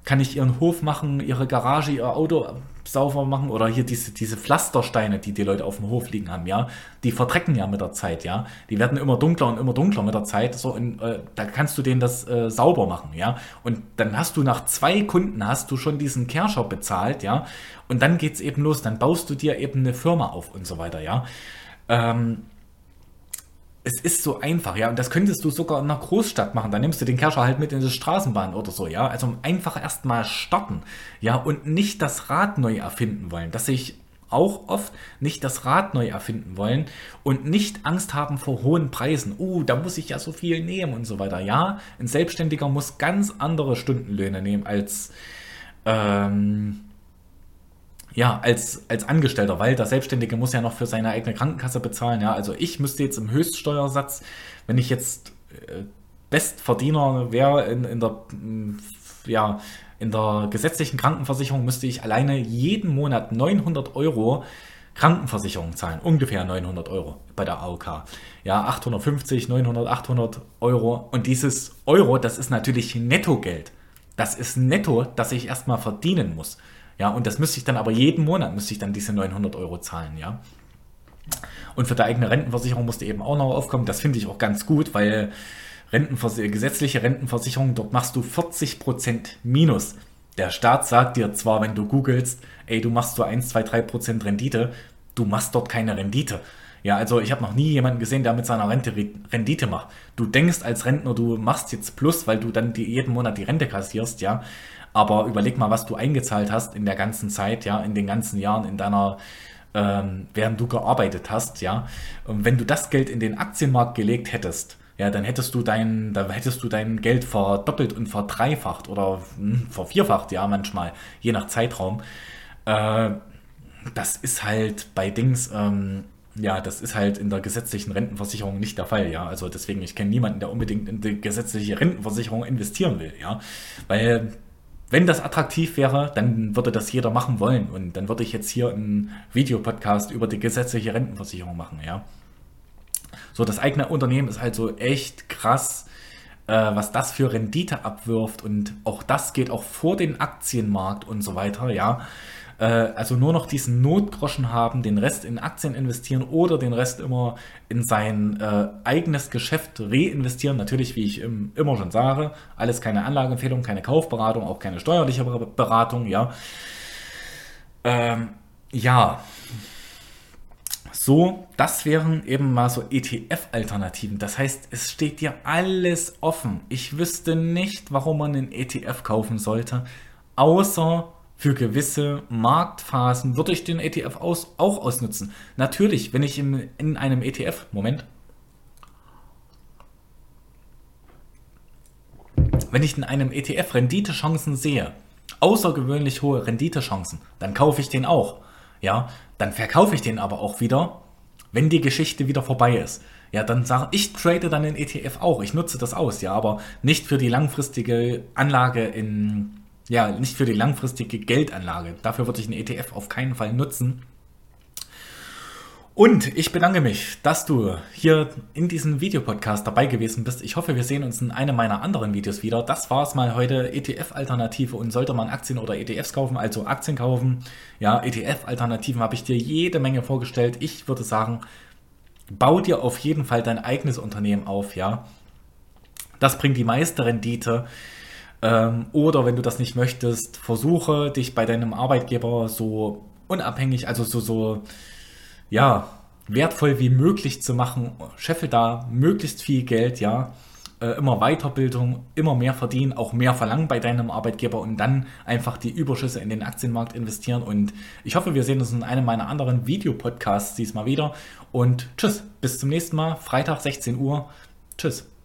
kann ich ihren Hof machen, ihre Garage, ihr Auto sauber machen? Oder hier diese, diese Pflastersteine, die die Leute auf dem Hof liegen haben, ja, die verdrecken ja mit der Zeit, ja, die werden immer dunkler und immer dunkler mit der Zeit, so, und äh, da kannst du denen das äh, sauber machen, ja, und dann hast du nach zwei Kunden hast du schon diesen Kerscher bezahlt, ja, und dann geht's eben los, dann baust du dir eben eine Firma auf und so weiter, ja. Ähm, es ist so einfach, ja, und das könntest du sogar in einer Großstadt machen. Da nimmst du den Kerscher halt mit in die Straßenbahn oder so, ja. Also einfach erstmal starten, ja, und nicht das Rad neu erfinden wollen. Dass sich auch oft nicht das Rad neu erfinden wollen und nicht Angst haben vor hohen Preisen. Uh, da muss ich ja so viel nehmen und so weiter. Ja, ein Selbstständiger muss ganz andere Stundenlöhne nehmen als ähm, ja, als, als Angestellter, weil der Selbstständige muss ja noch für seine eigene Krankenkasse bezahlen. Ja, also ich müsste jetzt im Höchststeuersatz, wenn ich jetzt äh, Bestverdiener wäre in, in der, mm, ja, in der gesetzlichen Krankenversicherung, müsste ich alleine jeden Monat 900 Euro Krankenversicherung zahlen. Ungefähr 900 Euro bei der AOK. Ja, 850, 900, 800 Euro. Und dieses Euro, das ist natürlich Nettogeld. Das ist netto, das ich erstmal verdienen muss. Ja, und das müsste ich dann aber jeden Monat, müsste ich dann diese 900 Euro zahlen, ja. Und für die eigene Rentenversicherung musste eben auch noch aufkommen. Das finde ich auch ganz gut, weil Rentenvers gesetzliche Rentenversicherung, dort machst du 40% Minus. Der Staat sagt dir zwar, wenn du googelst, ey, du machst so 1, 2, 3% Rendite, du machst dort keine Rendite. Ja, also ich habe noch nie jemanden gesehen, der mit seiner Rente Rendite macht. Du denkst als Rentner, du machst jetzt Plus, weil du dann die, jeden Monat die Rente kassierst, ja. Aber überleg mal, was du eingezahlt hast in der ganzen Zeit, ja, in den ganzen Jahren in deiner, ähm, während du gearbeitet hast, ja. Und wenn du das Geld in den Aktienmarkt gelegt hättest, ja, dann hättest du dein, da hättest du dein Geld verdoppelt und verdreifacht oder hm, vervierfacht, ja, manchmal, je nach Zeitraum. Äh, das ist halt bei Dings, ähm, ja, das ist halt in der gesetzlichen Rentenversicherung nicht der Fall, ja. Also deswegen, ich kenne niemanden, der unbedingt in die gesetzliche Rentenversicherung investieren will, ja. Weil wenn das attraktiv wäre, dann würde das jeder machen wollen. Und dann würde ich jetzt hier einen Videopodcast über die gesetzliche Rentenversicherung machen, ja. So, das eigene Unternehmen ist halt so echt krass, äh, was das für Rendite abwirft. Und auch das geht auch vor den Aktienmarkt und so weiter, ja äh, also nur noch diesen Notgroschen haben, den Rest in Aktien investieren oder den Rest immer in sein äh, eigenes Geschäft reinvestieren. Natürlich, wie ich im, immer schon sage, alles keine Anlageempfehlung, keine Kaufberatung, auch keine steuerliche Beratung, ja. Ähm, ja. So, das wären eben mal so ETF-Alternativen. Das heißt, es steht dir alles offen. Ich wüsste nicht, warum man einen ETF kaufen sollte, außer für gewisse Marktphasen würde ich den ETF aus, auch ausnutzen. Natürlich, wenn ich in, in einem ETF, Moment, wenn ich in einem ETF Renditechancen sehe, außergewöhnlich hohe Renditechancen, dann kaufe ich den auch. Ja, dann verkaufe ich den aber auch wieder, wenn die Geschichte wieder vorbei ist. Ja, dann sage ich trade dann den ETF auch. Ich nutze das aus, ja, aber nicht für die langfristige Anlage in ja, nicht für die langfristige Geldanlage. Dafür würde ich einen ETF auf keinen Fall nutzen. Und ich bedanke mich, dass du hier in diesem Videopodcast dabei gewesen bist. Ich hoffe, wir sehen uns in einem meiner anderen Videos wieder. Das war es mal heute. ETF-Alternative und sollte man Aktien oder ETFs kaufen, also Aktien kaufen. Ja, ETF-Alternativen habe ich dir jede Menge vorgestellt. Ich würde sagen, bau dir auf jeden Fall dein eigenes Unternehmen auf, ja. Das bringt die meiste Rendite. Ähm, oder wenn du das nicht möchtest, versuche dich bei deinem Arbeitgeber so unabhängig, also so, so, ja, wertvoll wie möglich zu machen. Scheffel da möglichst viel Geld, ja. Äh, immer Weiterbildung, immer mehr verdienen, auch mehr verlangen bei deinem Arbeitgeber und dann einfach die Überschüsse in den Aktienmarkt investieren. Und ich hoffe, wir sehen uns in einem meiner anderen Videopodcasts diesmal wieder. Und tschüss, bis zum nächsten Mal, Freitag 16 Uhr. Tschüss.